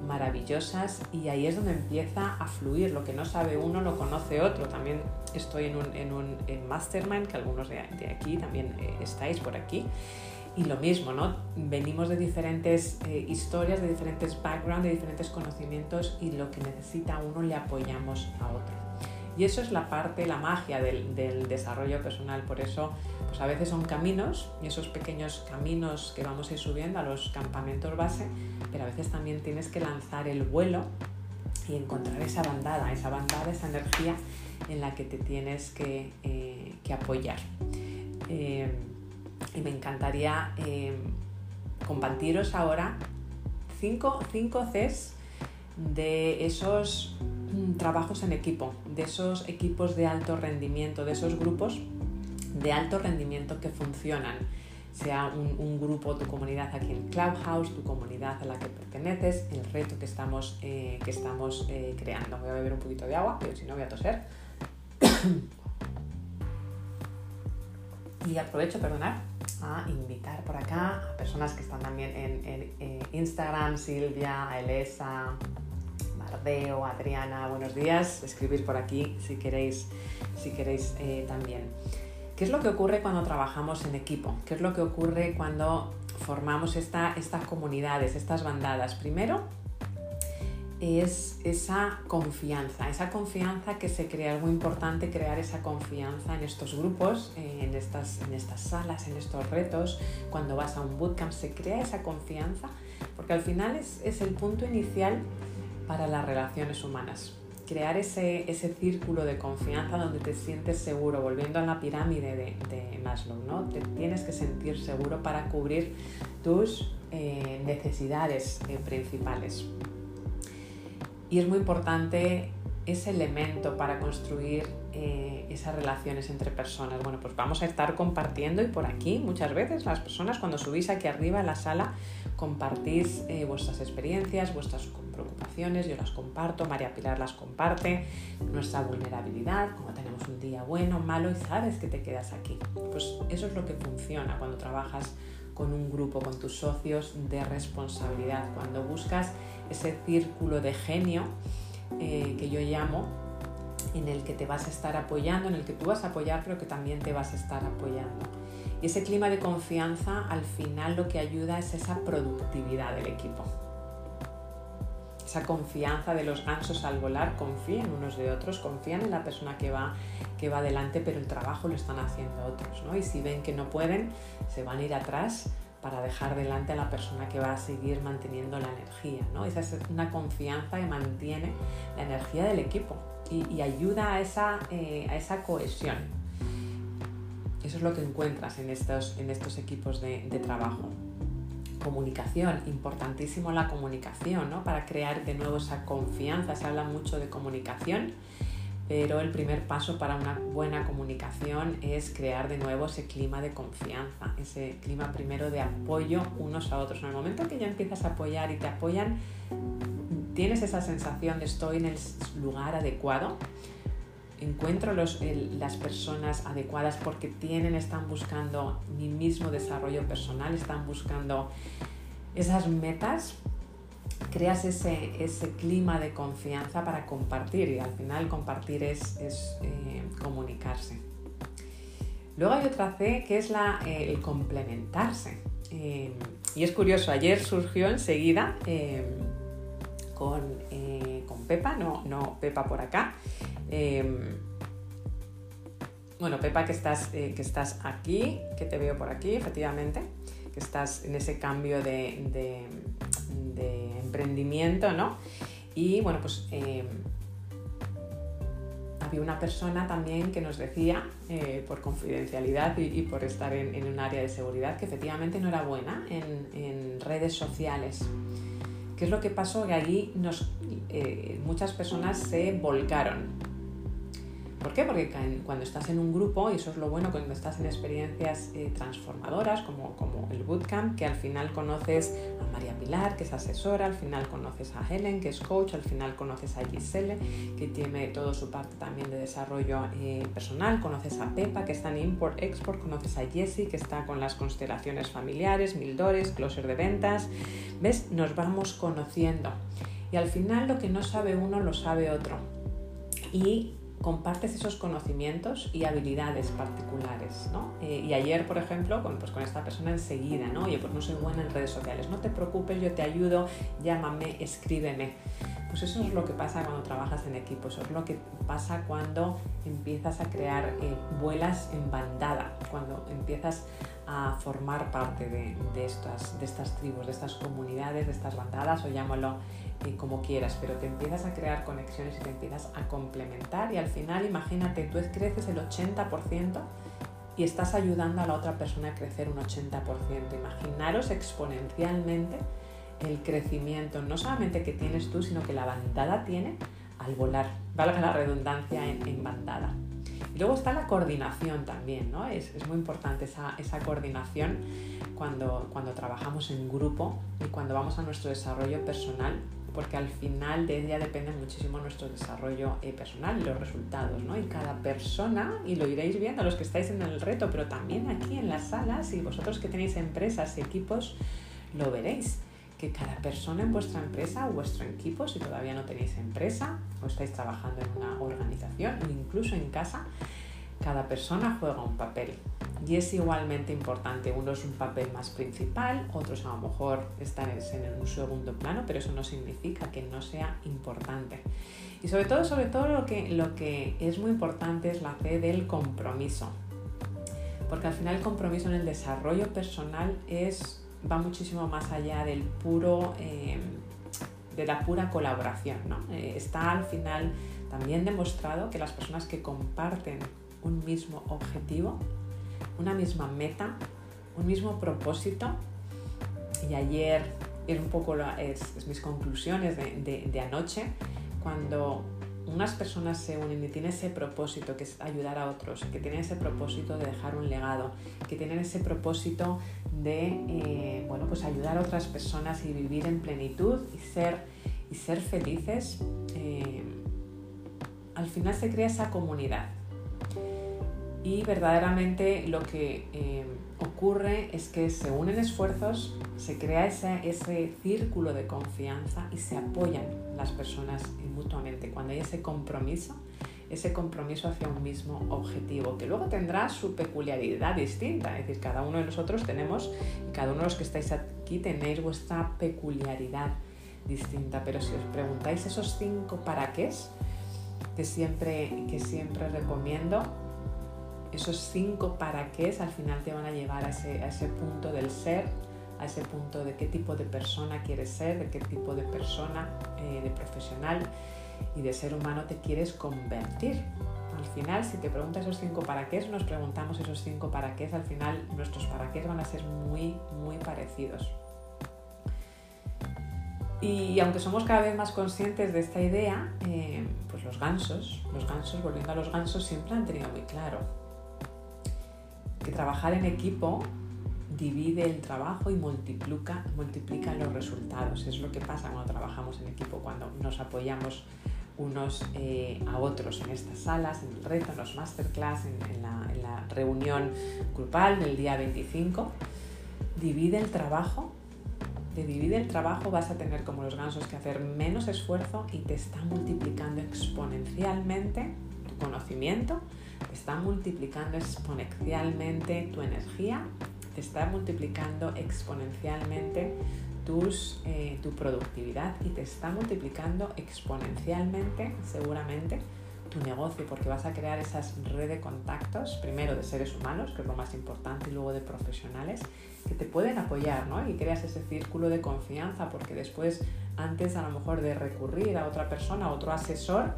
maravillosas y ahí es donde empieza a fluir. Lo que no sabe uno lo conoce otro. También estoy en un, en un mastermind, que algunos de, aquí también eh, estáis por aquí. Y lo mismo, ¿no? Venimos de diferentes eh, historias, de diferentes backgrounds, de diferentes conocimientos y lo que necesita uno le apoyamos a otro. Y eso es la parte, la magia del, desarrollo personal. Por eso, pues a veces son caminos y esos pequeños caminos que vamos a ir subiendo a los campamentos base, pero a veces también tienes que lanzar el vuelo y encontrar esa bandada, esa bandada, esa energía en la que te tienes que, eh, apoyar. Eh, y me encantaría eh, compartiros ahora cinco, cinco Cs de esos mm, trabajos en equipo, de esos equipos de alto rendimiento, de esos grupos de alto rendimiento que funcionan, sea un, grupo, tu comunidad aquí en Clubhouse, tu comunidad a la que perteneces, el reto que estamos, eh, que estamos eh, creando. Voy a beber un poquito de agua, pero si no voy a toser. Y aprovecho, perdonad, a invitar por acá a personas que están también en, Instagram, Silvia, Elesa, Bardeo, Adriana, buenos días, escribir por aquí si queréis, si queréis eh, también. ¿Qué es lo que ocurre cuando trabajamos en equipo? ¿Qué es lo que ocurre cuando formamos esta, estas comunidades, estas bandadas? Primero, es esa confianza, esa confianza que se crea, algo importante crear esa confianza en estos grupos, eh, en estas, en estas salas, en estos retos, cuando vas a un bootcamp, se crea esa confianza porque al final es, es el punto inicial para las relaciones humanas. Crear ese, ese, círculo de confianza donde te sientes seguro, volviendo a la pirámide de, de Maslow, ¿no? Te tienes que sentir seguro para cubrir tus eh, necesidades eh, principales. Y es muy importante ese elemento para construir eh, esas relaciones entre personas. Bueno, pues vamos a estar compartiendo y por aquí muchas veces las personas cuando subís aquí arriba a la sala compartís eh, vuestras experiencias, vuestras preocupaciones, yo las comparto, María Pilar las comparte, nuestra vulnerabilidad, como tenemos un día bueno, malo y sabes que te quedas aquí. Pues eso es lo que funciona cuando trabajas con un grupo, con tus socios de responsabilidad, cuando buscas ese círculo de genio eh, que yo llamo, en el que te vas a estar apoyando, en el que tú vas a apoyar, pero que también te vas a estar apoyando. Y ese clima de confianza al final lo que ayuda es esa productividad del equipo. Esa confianza de los gansos al volar, confían unos de otros, confían en la persona que va, que va adelante, pero el trabajo lo están haciendo otros. ¿no? Y si ven que no pueden, se van a ir atrás para dejar delante a la persona que va a seguir manteniendo la energía. ¿no? Esa es una confianza que mantiene la energía del equipo y, ayuda a esa, eh, a esa cohesión. Eso es lo que encuentras en estos, en estos equipos de, de trabajo. Comunicación, importantísimo la comunicación, ¿no? Para crear de nuevo esa confianza. Se habla mucho de comunicación pero el primer paso para una buena comunicación es crear de nuevo ese clima de confianza, ese clima primero de apoyo unos a otros. En el momento que ya empiezas a apoyar y te apoyan, tienes esa sensación de estoy en el lugar adecuado, encuentro las personas adecuadas porque tienen, están buscando mi mismo desarrollo personal, están buscando esas metas creas ese, clima de confianza para compartir y al final compartir es, eh, comunicarse. Luego hay otra C que es la, eh, el complementarse. Eh, y es curioso, ayer surgió enseguida con, con, Pepa, no, no Pepa por acá. bueno, Pepa que estás, que estás aquí, que te veo por aquí, efectivamente, que estás en ese cambio de emprendimiento, ¿no? Y bueno, pues em, había una persona también que nos decía, eh, por confidencialidad y, por estar en, un área de seguridad, que efectivamente no era buena en, redes sociales. ¿Qué es lo que pasó? Que allí nos, eh, muchas personas se volcaron ¿Por qué? Porque cuando estás en un grupo, y eso es lo bueno cuando estás en experiencias eh, transformadoras como, como el bootcamp, que al final conoces a María Pilar, que es asesora, al final conoces a Helen, que es coach, al final conoces a Giselle, que tiene todo su parte también de desarrollo eh, personal, conoces a Pepa, que está en Import-Export, conoces a Jessie, que está con las constelaciones familiares, Mildores, closer de ventas. ¿Ves? Nos vamos conociendo. Y al final lo que no sabe uno lo sabe otro. Y compartes esos conocimientos y habilidades particulares, ¿no? Eh, y ayer, por ejemplo, con, pues con esta persona enseguida, ¿no? Oye, pues no soy buena en redes sociales, no te preocupes, yo te ayudo, llámame, escríbeme. Pues eso es lo que pasa cuando trabajas en equipo, eso es lo que pasa cuando empiezas a crear eh, vuelas en bandada, cuando empiezas a formar parte de, estas, de estas tribus, de estas comunidades, de estas bandadas, o llámalo como quieras, pero te empiezas a crear conexiones y te empiezas a complementar y al final imagínate, tú creces el 80% y estás ayudando a la otra persona a crecer un 80%. Imaginaros exponencialmente el crecimiento, no solamente que tienes tú, sino que la bandada tiene al volar, valga la redundancia en, bandada. Y luego está la coordinación también, ¿no? Es, muy importante esa, esa coordinación cuando, cuando trabajamos en grupo y cuando vamos a nuestro desarrollo personal porque al final de ella depende muchísimo nuestro desarrollo eh, personal y los resultados, ¿no? Y cada persona, y lo iréis viendo los que estáis en el reto, pero también aquí en las salas y vosotros que tenéis empresas y equipos, lo veréis, que cada persona en vuestra empresa o vuestro equipo, si todavía no tenéis empresa o estáis trabajando en una organización o incluso en casa, cada persona juega un papel y es igualmente importante. Uno es un papel más principal, otros a lo mejor están en un segundo plano, pero eso no significa que no sea importante. Y sobre todo, sobre todo lo que, lo que es muy importante es la fe del compromiso. Porque al final el compromiso en el desarrollo personal es va muchísimo más allá del puro, eh, de la pura colaboración. ¿no? Eh, está al final también demostrado que las personas que comparten un mismo objetivo, una misma meta, un mismo propósito, y ayer es un poco es, mis conclusiones de, de anoche, cuando unas personas se unen y tienen ese propósito que es ayudar a otros, que tienen ese propósito de dejar un legado, que tienen ese propósito de eh, bueno, pues ayudar a otras personas y vivir en plenitud y ser, y ser felices, eh, al final se crea esa comunidad. Y verdaderamente lo que eh, ocurre es que se unen esfuerzos, se crea ese, ese círculo de confianza y se apoyan las personas mutuamente. Cuando hay ese compromiso, ese compromiso hacia un mismo objetivo, que luego tendrá su peculiaridad distinta. Es decir, cada uno de nosotros tenemos, y cada uno de los que estáis aquí tenéis vuestra peculiaridad distinta. Pero si os preguntáis esos cinco para qué que siempre, que siempre recomiendo, esos cinco para qué al final te van a llevar a ese, a ese punto del ser, a ese punto de qué tipo de persona quieres ser, de qué tipo de persona, eh, de profesional y de ser humano te quieres convertir. Al final, si te preguntas esos cinco para qué, nos preguntamos esos cinco para qué, al final nuestros para qué van a ser muy, muy parecidos. Y aunque somos cada vez más conscientes de esta idea, eh, pues los gansos, los gansos, volviendo a los gansos, siempre han tenido muy claro que trabajar en equipo divide el trabajo y multiplica, multiplica los resultados. Es lo que pasa cuando trabajamos en equipo, cuando nos apoyamos unos eh, a otros en estas salas, en el reto, en los masterclass, en, la, reunión grupal del día 25. Divide el trabajo de divide el trabajo vas a tener como los gansos que hacer menos esfuerzo y te está multiplicando exponencialmente tu conocimiento, está multiplicando exponencialmente tu energía te está multiplicando exponencialmente eh, tu productividad y te está multiplicando exponencialmente, seguramente, tu negocio, porque vas a crear esas redes de contactos, primero de seres humanos, que es lo más importante, y luego de profesionales, que te pueden apoyar, ¿no? Y creas ese círculo de confianza, porque después, antes a lo mejor de recurrir a otra persona, a otro asesor,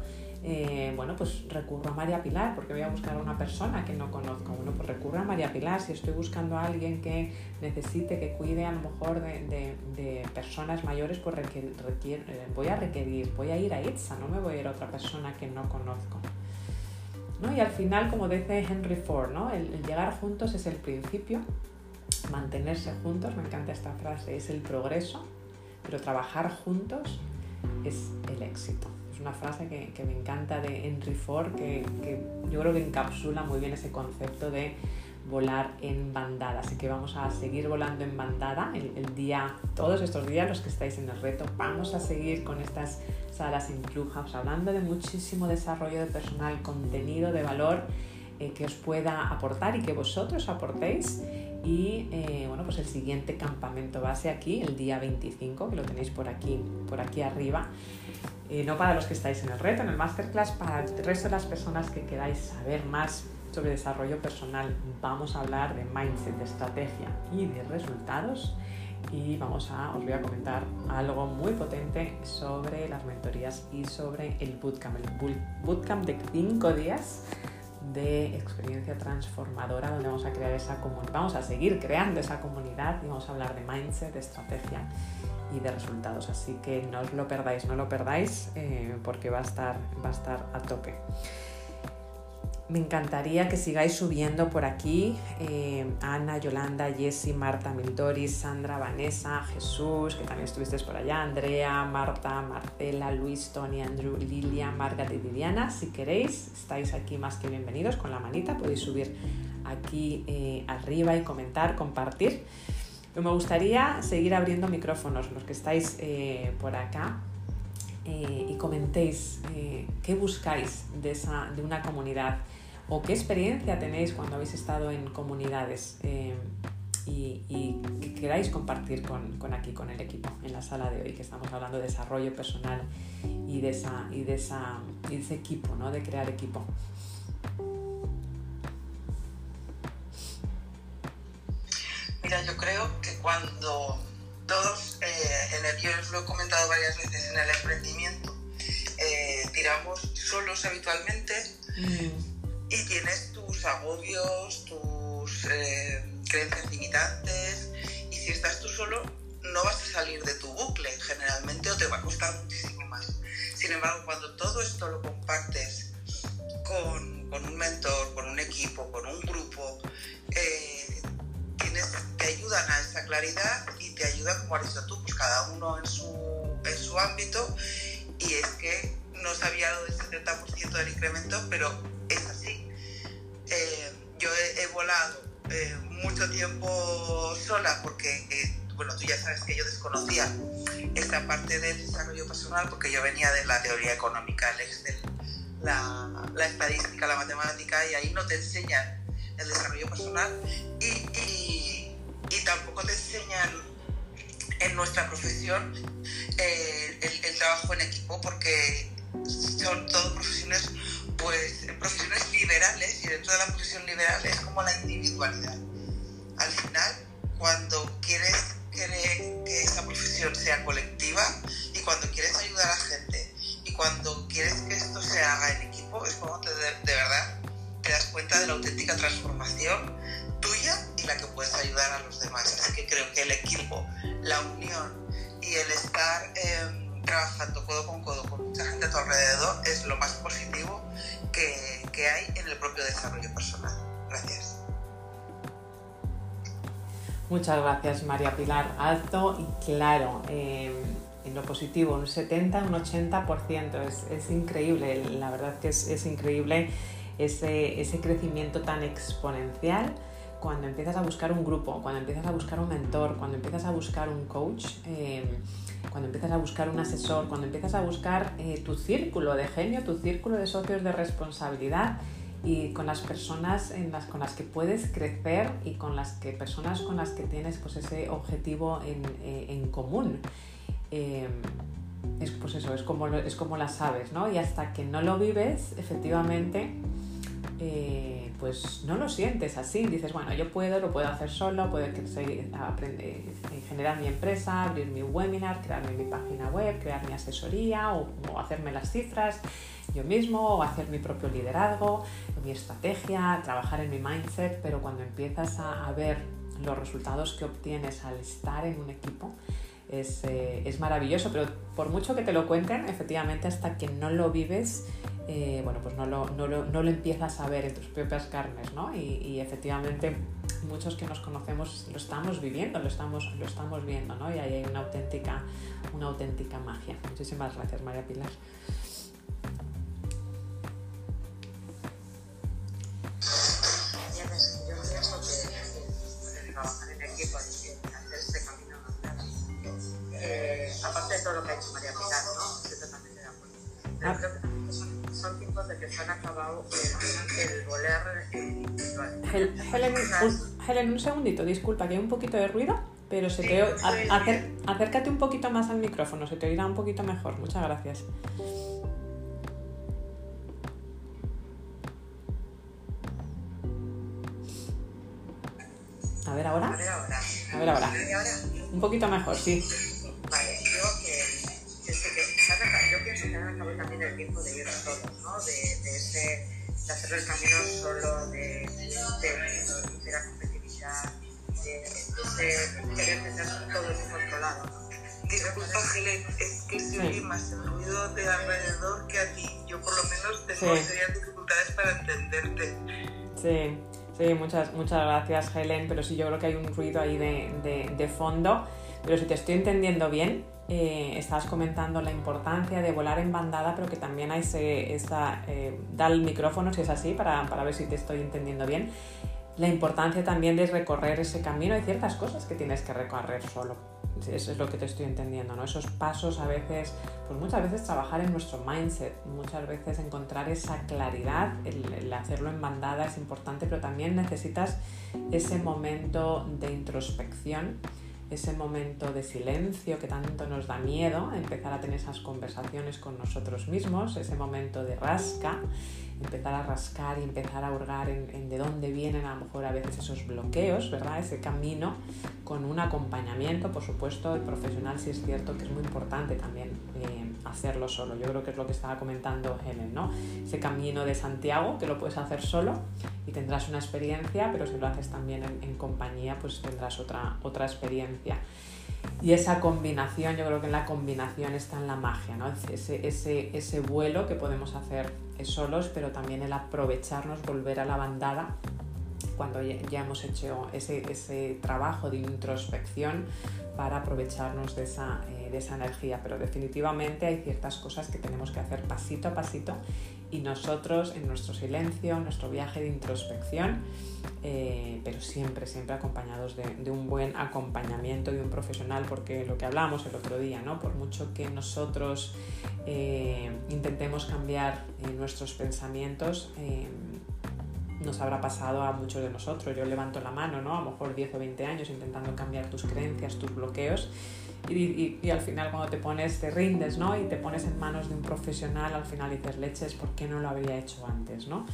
eh, bueno, pues recurro a María Pilar porque voy a buscar a una persona que no conozco. Bueno, pues recurro a María Pilar si estoy buscando a alguien que necesite, que cuide a lo mejor de, personas mayores, pues eh, voy a requerir, voy a ir a ITSA, no me voy a ir a otra persona que no conozco. ¿No? Y al final, como dice Henry Ford, ¿no? el llegar juntos es el principio, mantenerse juntos, me encanta esta frase, es el progreso, pero trabajar juntos es el éxito una frase que, me encanta de Henry Ford, que, yo creo que encapsula muy bien ese concepto de volar en bandada. Así que vamos a seguir volando en bandada el, día, todos estos días, los que estáis en el reto, vamos a seguir con estas salas en Clubhouse, hablando de muchísimo desarrollo de personal, contenido de valor eh, que os pueda aportar y que vosotros aportéis. Y eh, bueno, pues el siguiente campamento base aquí, el día 25, que lo tenéis por aquí, por aquí arriba. Eh, no para los que estáis en el reto, en el masterclass, para el resto de las personas que queráis saber más sobre desarrollo personal, vamos a hablar de mindset, de estrategia y de resultados. Y vamos a, os voy a comentar algo muy potente sobre las mentorías y sobre el bootcamp, el bootcamp de 5 días de experiencia transformadora donde vamos a crear esa comunidad, vamos a seguir creando esa comunidad y vamos a hablar de mindset, de estrategia y de resultados. Así que no os lo perdáis, no lo perdáis eh, porque va a, estar, va a estar a tope. Me encantaría que sigáis subiendo por aquí. Eh, Ana, Yolanda, Jessy, Marta, Mildoris, Sandra, Vanessa, Jesús, que también estuvisteis por allá, Andrea, Marta, Marcela, Luis, Tony, Andrew, Lilia, Margaret y Viviana. Si queréis, estáis aquí más que bienvenidos con la manita. Podéis subir aquí eh, arriba y comentar, compartir me gustaría seguir abriendo micrófonos, los que estáis eh, por acá, y comentéis qué buscáis de, esa, de una comunidad o qué experiencia tenéis cuando habéis estado en comunidades y, y, que queráis compartir con, con, aquí, con el equipo, en la sala de hoy, que estamos hablando de desarrollo personal y de, esa, y de, esa, y de ese equipo, ¿no? de crear equipo. Mira, mira, yo creo que cuando todos, eh, en el, yo os lo he comentado varias veces en el emprendimiento, eh, tiramos solos habitualmente Mm, y tienes tus agobios, tus eh, creencias limitantes y si estás tú solo no vas a salir de tu bucle generalmente o te va a costar muchísimo más. Sin embargo, cuando todo esto lo compartes con, con un mentor, con un equipo, con un grupo, eh, tienes, te ayudan a esa claridad y te ayuda, como has dicho tú, pues cada uno en su, en su ámbito y es que no se había dado el 70% del incremento, pero es así. Eh, yo he, he volado eh, mucho tiempo sola porque, eh, bueno, tú ya sabes que yo desconocía esta parte del desarrollo personal porque yo venía de la teoría económica, la, la estadística, la matemática y ahí no te enseñan el desarrollo personal y, y, y tampoco te enseñan en nuestra profesión eh, el, el trabajo en equipo porque son todas profesiones pues profesiones liberales y dentro de la profesión liberal es como la individualidad. Al final cuando quieres que, que esa profesión sea colectiva y cuando quieres ayudar a la gente y cuando quieres que esto se haga en equipo es como te, de, de verdad te das cuenta de la auténtica transformación tuya y la que puedes ayudar a los demás. Así que creo que el equipo la unión y el estar eh, trabajando codo con codo con mucha gente a tu alrededor es lo más positivo que, que hay en el propio desarrollo personal. Gracias. Muchas gracias, María Pilar. Alto y claro. Eh, en lo positivo, un 70, un 80%. Es, es increíble, la verdad que es, es increíble ese, ese, crecimiento tan exponencial cuando empiezas a buscar un grupo, cuando empiezas a buscar un mentor, cuando empiezas a buscar un coach. Eh, cuando empiezas a buscar un asesor, cuando empiezas a buscar eh, tu círculo de genio, tu círculo de socios de responsabilidad y con las personas en las, con las que puedes crecer y con las que personas con las que tienes pues, ese objetivo en, eh, en común. Eh, es, pues eso, es como, es como las sabes, ¿no? Y hasta que no lo vives, efectivamente, pues no lo sientes así. Dices, bueno, yo puedo, lo puedo hacer solo, puedo aprender, generar mi empresa, abrir mi webinar, crearme mi página web, crear mi asesoría o, hacerme las cifras yo mismo o hacer mi propio liderazgo, mi estrategia, trabajar en mi mindset, pero cuando empiezas a ver los resultados que obtienes al estar en un equipo, es, eh, es, maravilloso, pero por mucho que te lo cuenten, efectivamente hasta que no lo vives, eh, bueno, pues no lo, no, lo, no lo, empiezas a ver en tus propias carnes, ¿no? Y, y, efectivamente muchos que nos conocemos lo estamos viviendo, lo estamos, lo estamos viendo, ¿no? Y ahí hay una auténtica, una auténtica magia. Muchísimas gracias, María Pilar. Pero creo que también son, son, tiempos de que se han acabado el, el voler individual. Hel Helen, un, Helen, un segundito, disculpa, que hay un poquito de ruido, pero se sí, te acer acércate un poquito más al micrófono, se te oirá un poquito mejor. Muchas gracias. A ver ahora. A ver ahora. A ver ahora. ahora? Un poquito mejor, sí. También el tiempo de ir solos, ¿no? De, de, ese, de hacer el camino solo, de, de, de la competitividad, de, de querer tener todo eso controlado, ¿no? Disculpa, Helen, es que se oye sí. más el ruido de alrededor que a ti. Yo, por lo menos, tengo sí. serias dificultades para entenderte. Sí. Sí, muchas, muchas gracias Helen, pero sí yo creo que hay un ruido ahí de, de, de fondo. Pero si te estoy entendiendo bien, eh, estás comentando la importancia de volar en bandada, pero que también hay ese, esa, eh, da el micrófono si es así, para, para ver si te estoy entendiendo bien. La importancia también de recorrer ese camino, hay ciertas cosas que tienes que recorrer solo. Eso es lo que te estoy entendiendo, ¿no? Esos pasos a veces, pues muchas veces trabajar en nuestro mindset, muchas veces encontrar esa claridad, el, el, hacerlo en bandada es importante, pero también necesitas ese momento de introspección ese momento de silencio que tanto nos da miedo, empezar a tener esas conversaciones con nosotros mismos, ese momento de rasca, empezar a rascar y empezar a hurgar en, de dónde vienen a lo mejor a veces esos bloqueos, ¿verdad? Ese camino con un acompañamiento, por supuesto, el profesional sí es cierto que es muy importante también eh, hacerlo solo. Yo creo que es lo que estaba comentando Helen, ¿no? Ese camino de Santiago que lo puedes hacer solo y tendrás una experiencia, pero si lo haces también en, en compañía, pues tendrás otra, otra experiencia. Y esa combinación, yo creo que en la combinación está en la magia, ¿no? ese, ese, ese vuelo que podemos hacer solos, pero también el aprovecharnos, volver a la bandada cuando ya hemos hecho ese, ese trabajo de introspección para aprovecharnos de esa, eh, de esa energía. Pero definitivamente hay ciertas cosas que tenemos que hacer pasito a pasito y nosotros en nuestro silencio, en nuestro viaje de introspección, eh, pero siempre, siempre acompañados de, un buen acompañamiento de un profesional, porque lo que hablamos el otro día, ¿no? por mucho que nosotros eh, intentemos cambiar eh, nuestros pensamientos, nos habrá pasado a muchos de nosotros. Yo levanto la mano, ¿no? a lo mejor 10 o 20 años intentando cambiar tus creencias, tus bloqueos y, al final cuando te pones, te rindes, ¿no? Y te pones en manos de un profesional, al final dices, leches, ¿por qué no lo habría hecho antes, ¿no?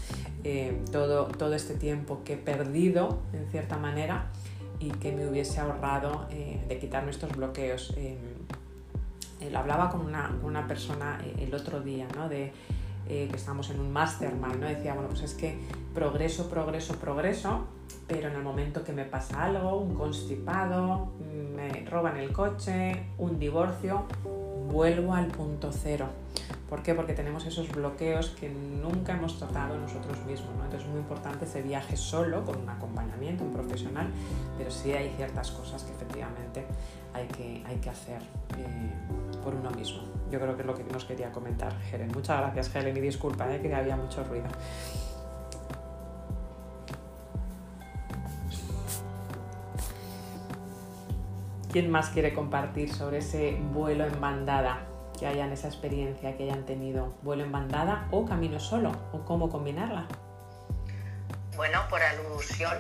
Eh, todo, todo este tiempo que he perdido, en cierta manera, y que me hubiese ahorrado eh, de quitarme estos bloqueos. Eh, lo hablaba con una, una persona el otro día, ¿no? De, que estamos en un mastermind, ¿no? Decía, bueno, pues es que progreso, progreso, progreso, pero en el momento que me pasa algo, un constipado, me roban el coche, un divorcio, vuelvo al punto cero. ¿Por qué? Porque tenemos esos bloqueos que nunca hemos tratado nosotros mismos. Entonces es muy importante ese viaje solo, con un acompañamiento, un profesional, pero sí hay ciertas cosas que efectivamente hay que, hay que hacer eh, por uno mismo. Yo creo que es lo que nos quería comentar Helen. Muchas gracias Helen y disculpa eh, que había mucho ruido. ¿Quién más quiere compartir sobre ese vuelo en bandada? Que hayan esa experiencia, que hayan tenido vuelo en bandada o camino solo, o cómo combinarla. Bueno, por alusión.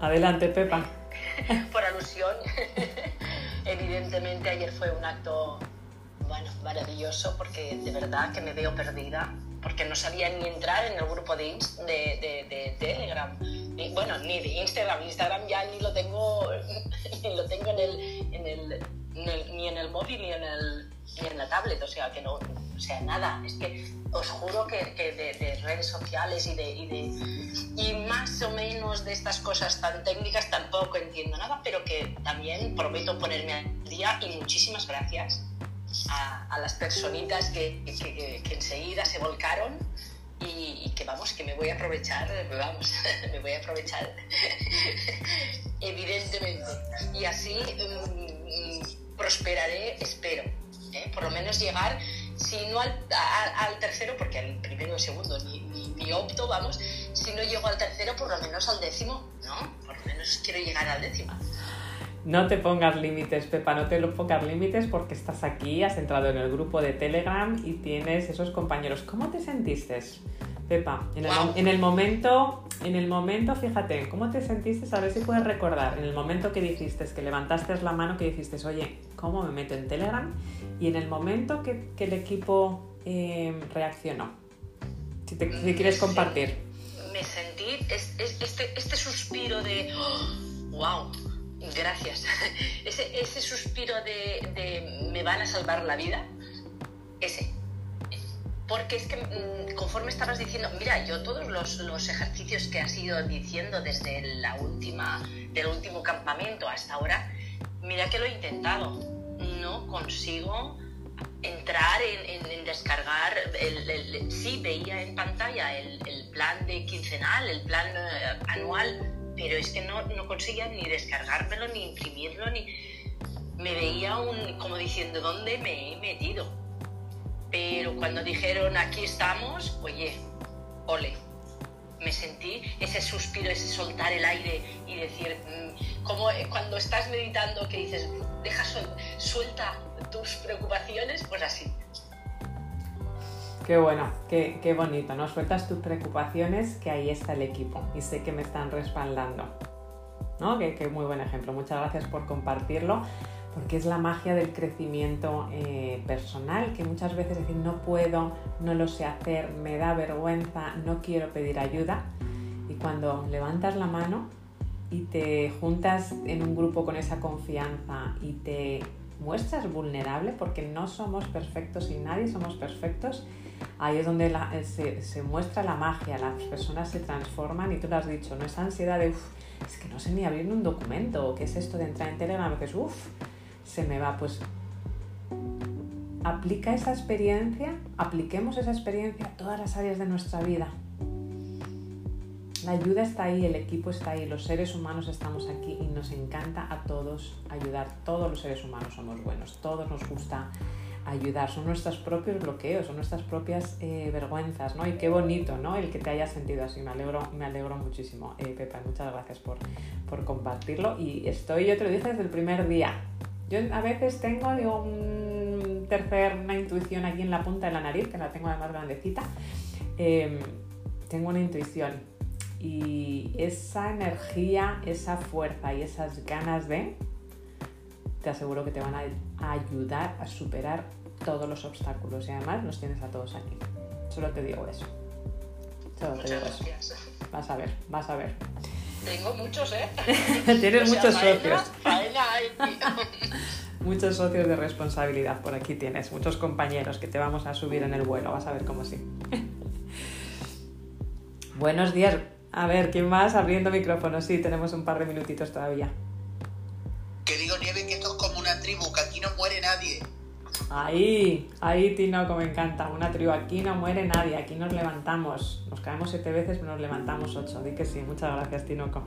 Adelante, Pepa. por alusión. Evidentemente ayer fue un acto, bueno, maravilloso porque de verdad que me veo perdida porque no sabía ni entrar en el grupo de, de, Telegram. bueno, ni de Instagram. Instagram ya ni lo tengo, ni lo tengo en el, ni en el móvil ni en, el, ni en la tablet. O sea, que no, o sea, nada. Es que os juro que, de, redes sociales y de, y de, y más o menos de estas cosas tan técnicas tampoco entiendo nada, pero que también prometo ponerme al día y muchísimas gracias a, las personitas que, que, enseguida se volcaron y, que vamos, que me voy a aprovechar, vamos, me voy a aprovechar evidentemente. Y así mm, prosperaré, espero. ¿eh? Por lo menos llegar, si no al, al tercero, porque al primero y segundo ni, ni, opto, vamos, si no llego al tercero, por lo menos al décimo, ¿no? Por lo menos quiero llegar al décimo. No te pongas límites, Pepa, no te lo pongas límites porque estás aquí, has entrado en el grupo de Telegram y tienes esos compañeros. ¿Cómo te sentiste, Pepa? En el, momento, en el momento, fíjate, ¿cómo te sentiste? A ver si puedes recordar. En el momento que dijiste, que levantaste la mano, que dijiste, oye, ¿cómo me meto en Telegram? Y en el momento que, el equipo eh, reaccionó. Si, te, quieres compartir. Me sentí este, este, suspiro de, wow gracias. Ese, ese suspiro de, me van a salvar la vida, ese. Porque es que mm, conforme estabas diciendo, mira, yo todos los, los, ejercicios que has ido diciendo desde la última, del último campamento hasta ahora, mira que lo he intentado. No consigo entrar en, descargar, el, sí veía en pantalla el, el, plan de quincenal, el plan eh, anual, pero es que no, no conseguía ni descargármelo, ni imprimirlo, ni... Me veía un, como diciendo, ¿dónde me he metido? Pero cuando dijeron, aquí estamos, oye, ole, me sentí ese suspiro, ese soltar el aire y decir, mm, como cuando estás meditando que dices, deja suelta tus preocupaciones, pues así. Qué bueno, qué, qué, bonito, ¿no? Sueltas tus preocupaciones, que ahí está el equipo y sé que me están respaldando. ¿no? Que, que muy buen ejemplo. Muchas gracias por compartirlo porque es la magia del crecimiento eh, personal, que muchas veces decir no puedo, no lo sé hacer, me da vergüenza, no quiero pedir ayuda. Y cuando levantas la mano y te juntas en un grupo con esa confianza y te muestras vulnerable, porque no somos perfectos y nadie somos perfectos, ahí es donde eh, se, muestra la magia, las personas se transforman y tú lo has dicho, no es ansiedad de, uff, es que no sé ni abrir un documento, o qué es esto de entrar en Telegram, que es, uff, se me va. Pues aplica esa experiencia, apliquemos esa experiencia a todas las áreas de nuestra vida. La ayuda está ahí, el equipo está ahí, los seres humanos estamos aquí y nos encanta a todos ayudar. Todos los seres humanos somos buenos, todos nos gusta ayudar, son nuestros propios bloqueos, son nuestras propias eh, vergüenzas, ¿no? Y qué bonito, ¿no? El que te hayas sentido así, me alegro, me alegro muchísimo, eh, Pepa, muchas gracias por, por compartirlo y estoy, yo te lo dije desde el primer día, yo a veces tengo digo, un tercer, una intuición aquí en la punta de la nariz, que la tengo además grandecita. Em, tengo una intuición y esa energía, esa fuerza y esas ganas de, te aseguro que te van a ayudar a superar todos los obstáculos y además los tienes a todos aquí. Solo te digo eso. Solo te digo eso. Vas a ver, vas a ver. Tengo muchos, ¿eh? Tienes muchos socios. muchos socios de responsabilidad por aquí tienes, muchos compañeros que te vamos a subir en el vuelo, vas a ver cómo sí. Buenos días. A ver, ¿quién más? Abriendo micrófono. Sí, tenemos un par de minutitos todavía. Tribu, que aquí no muere nadie. Ahí, ahí Tinoco, me encanta. Una tribu, aquí no muere nadie, aquí nos levantamos. Nos caemos siete veces, pero nos levantamos ocho. Di que sí, muchas gracias Tinoco.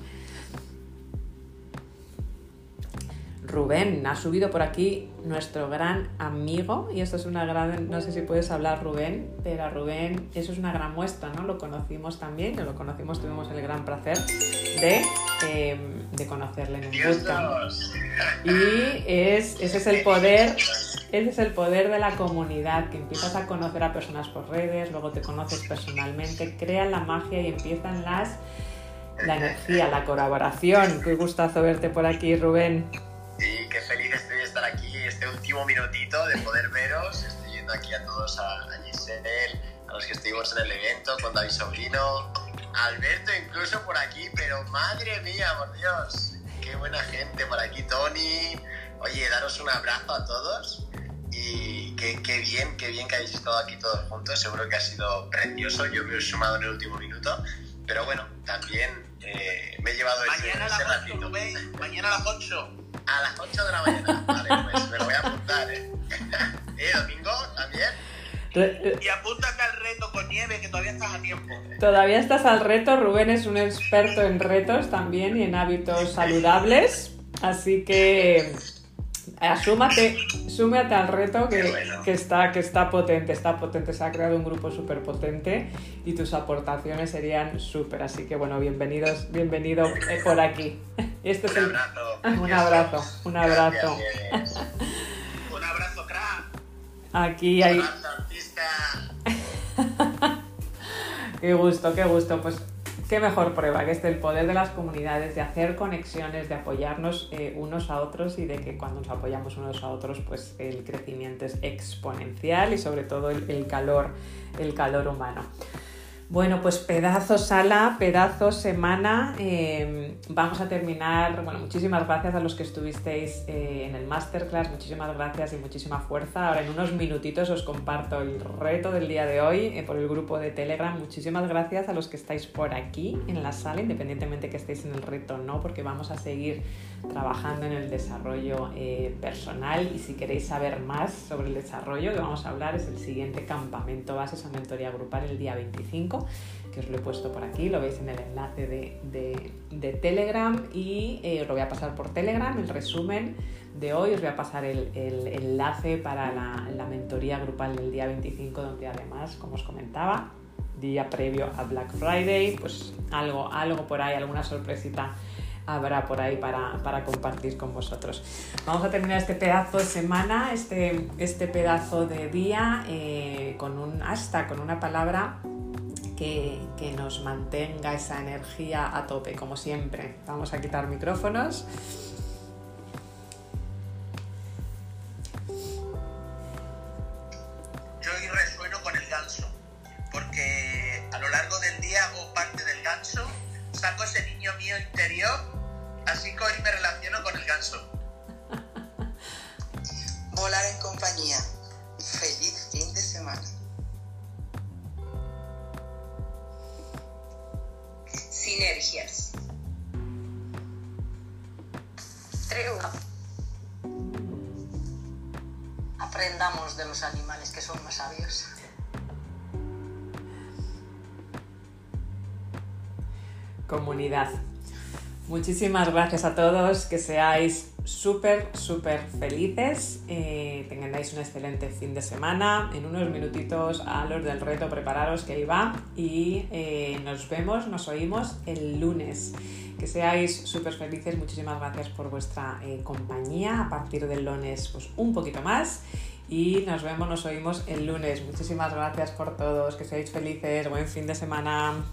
Rubén, ha subido por aquí nuestro gran amigo, y esto es una gran, no sé si puedes hablar Rubén, pero Rubén, eso es una gran muestra, ¿no? Lo conocimos también, lo conocimos, tuvimos el gran placer de, em, de conocerle en bootcamp. Y es, ese es el poder, ese es el poder de la comunidad, que empiezas a conocer a personas por redes, luego te conoces personalmente, crean la magia y empiezan las la energía, la colaboración. Qué gustazo verte por aquí, Rubén. Este último minutito de poder veros. Estoy yendo aquí a todos, a, a Giselle, a los que estuvimos en el evento, con David Sobrino, Alberto incluso por aquí, pero madre mía, por Dios, qué buena gente por aquí, Tony. Oye, daros un abrazo a todos y qué, qué, bien, qué bien que hayáis estado aquí todos juntos. Seguro que ha sido precioso. Yo me he sumado en el último minuto, pero bueno, también eh, me he llevado mañana ese, ese ratito. Mañana a las 8. A las 8 de la mañana. Vale, pues me lo voy a apuntar, ¿eh? ¿Eh, domingo también? Y apúntate al reto con nieve, que todavía estás a tiempo. Todavía estás al reto. Rubén es un experto en retos también y en hábitos saludables. Así que asúmate, súmate al reto que, bueno. que, está, que está potente, está potente. Se ha creado un grupo súper potente y tus aportaciones serían súper. Así que bueno, bienvenidos, bienvenido eh, por aquí. Este es Un el, abrazo. un abrazo, un abrazo. Gracias. Un abrazo, crack. Aquí hay. Abrazo, artista. Qué gusto, qué gusto. Pues qué mejor prueba que este el poder de las comunidades, de hacer conexiones, de apoyarnos eh, unos a otros y de que cuando nos apoyamos unos a otros, pues el crecimiento es exponencial y sobre todo el calor, el calor humano. Bueno, pues pedazo sala, pedazo semana. Eh, vamos a terminar. Bueno, muchísimas gracias a los que estuvisteis eh, en el masterclass. Muchísimas gracias y muchísima fuerza. Ahora en unos minutitos os comparto el reto del día de hoy eh, por el grupo de Telegram. Muchísimas gracias a los que estáis por aquí en la sala, independientemente que estéis en el reto o no, porque vamos a seguir trabajando en el desarrollo eh, personal y si queréis saber más sobre el desarrollo que vamos a hablar es el siguiente campamento base, esa mentoría grupal el día 25 que os lo he puesto por aquí, lo veis en el enlace de, Telegram y eh, os lo voy a pasar por Telegram, el resumen de hoy, os voy a pasar el, enlace para la, mentoría grupal del día 25 donde además, como os comentaba, día previo a Black Friday, pues algo, algo por ahí, alguna sorpresita habrá por ahí para, para, compartir con vosotros. Vamos a terminar este pedazo de semana, este, este pedazo de día eh, con un hasta, con una palabra que, nos mantenga esa energía a tope, como siempre. Vamos a quitar micrófonos. Yo Muchísimas gracias a todos, que seáis súper, súper felices, eh, tengáis un excelente fin de semana. En unos minutitos a los del reto, prepararos que ahí va y eh, nos vemos, nos oímos el lunes. Que seáis súper felices, muchísimas gracias por vuestra eh, compañía. A partir del lunes, pues un poquito más. Y nos vemos, nos oímos el lunes. Muchísimas gracias por todos, que seáis felices, buen fin de semana.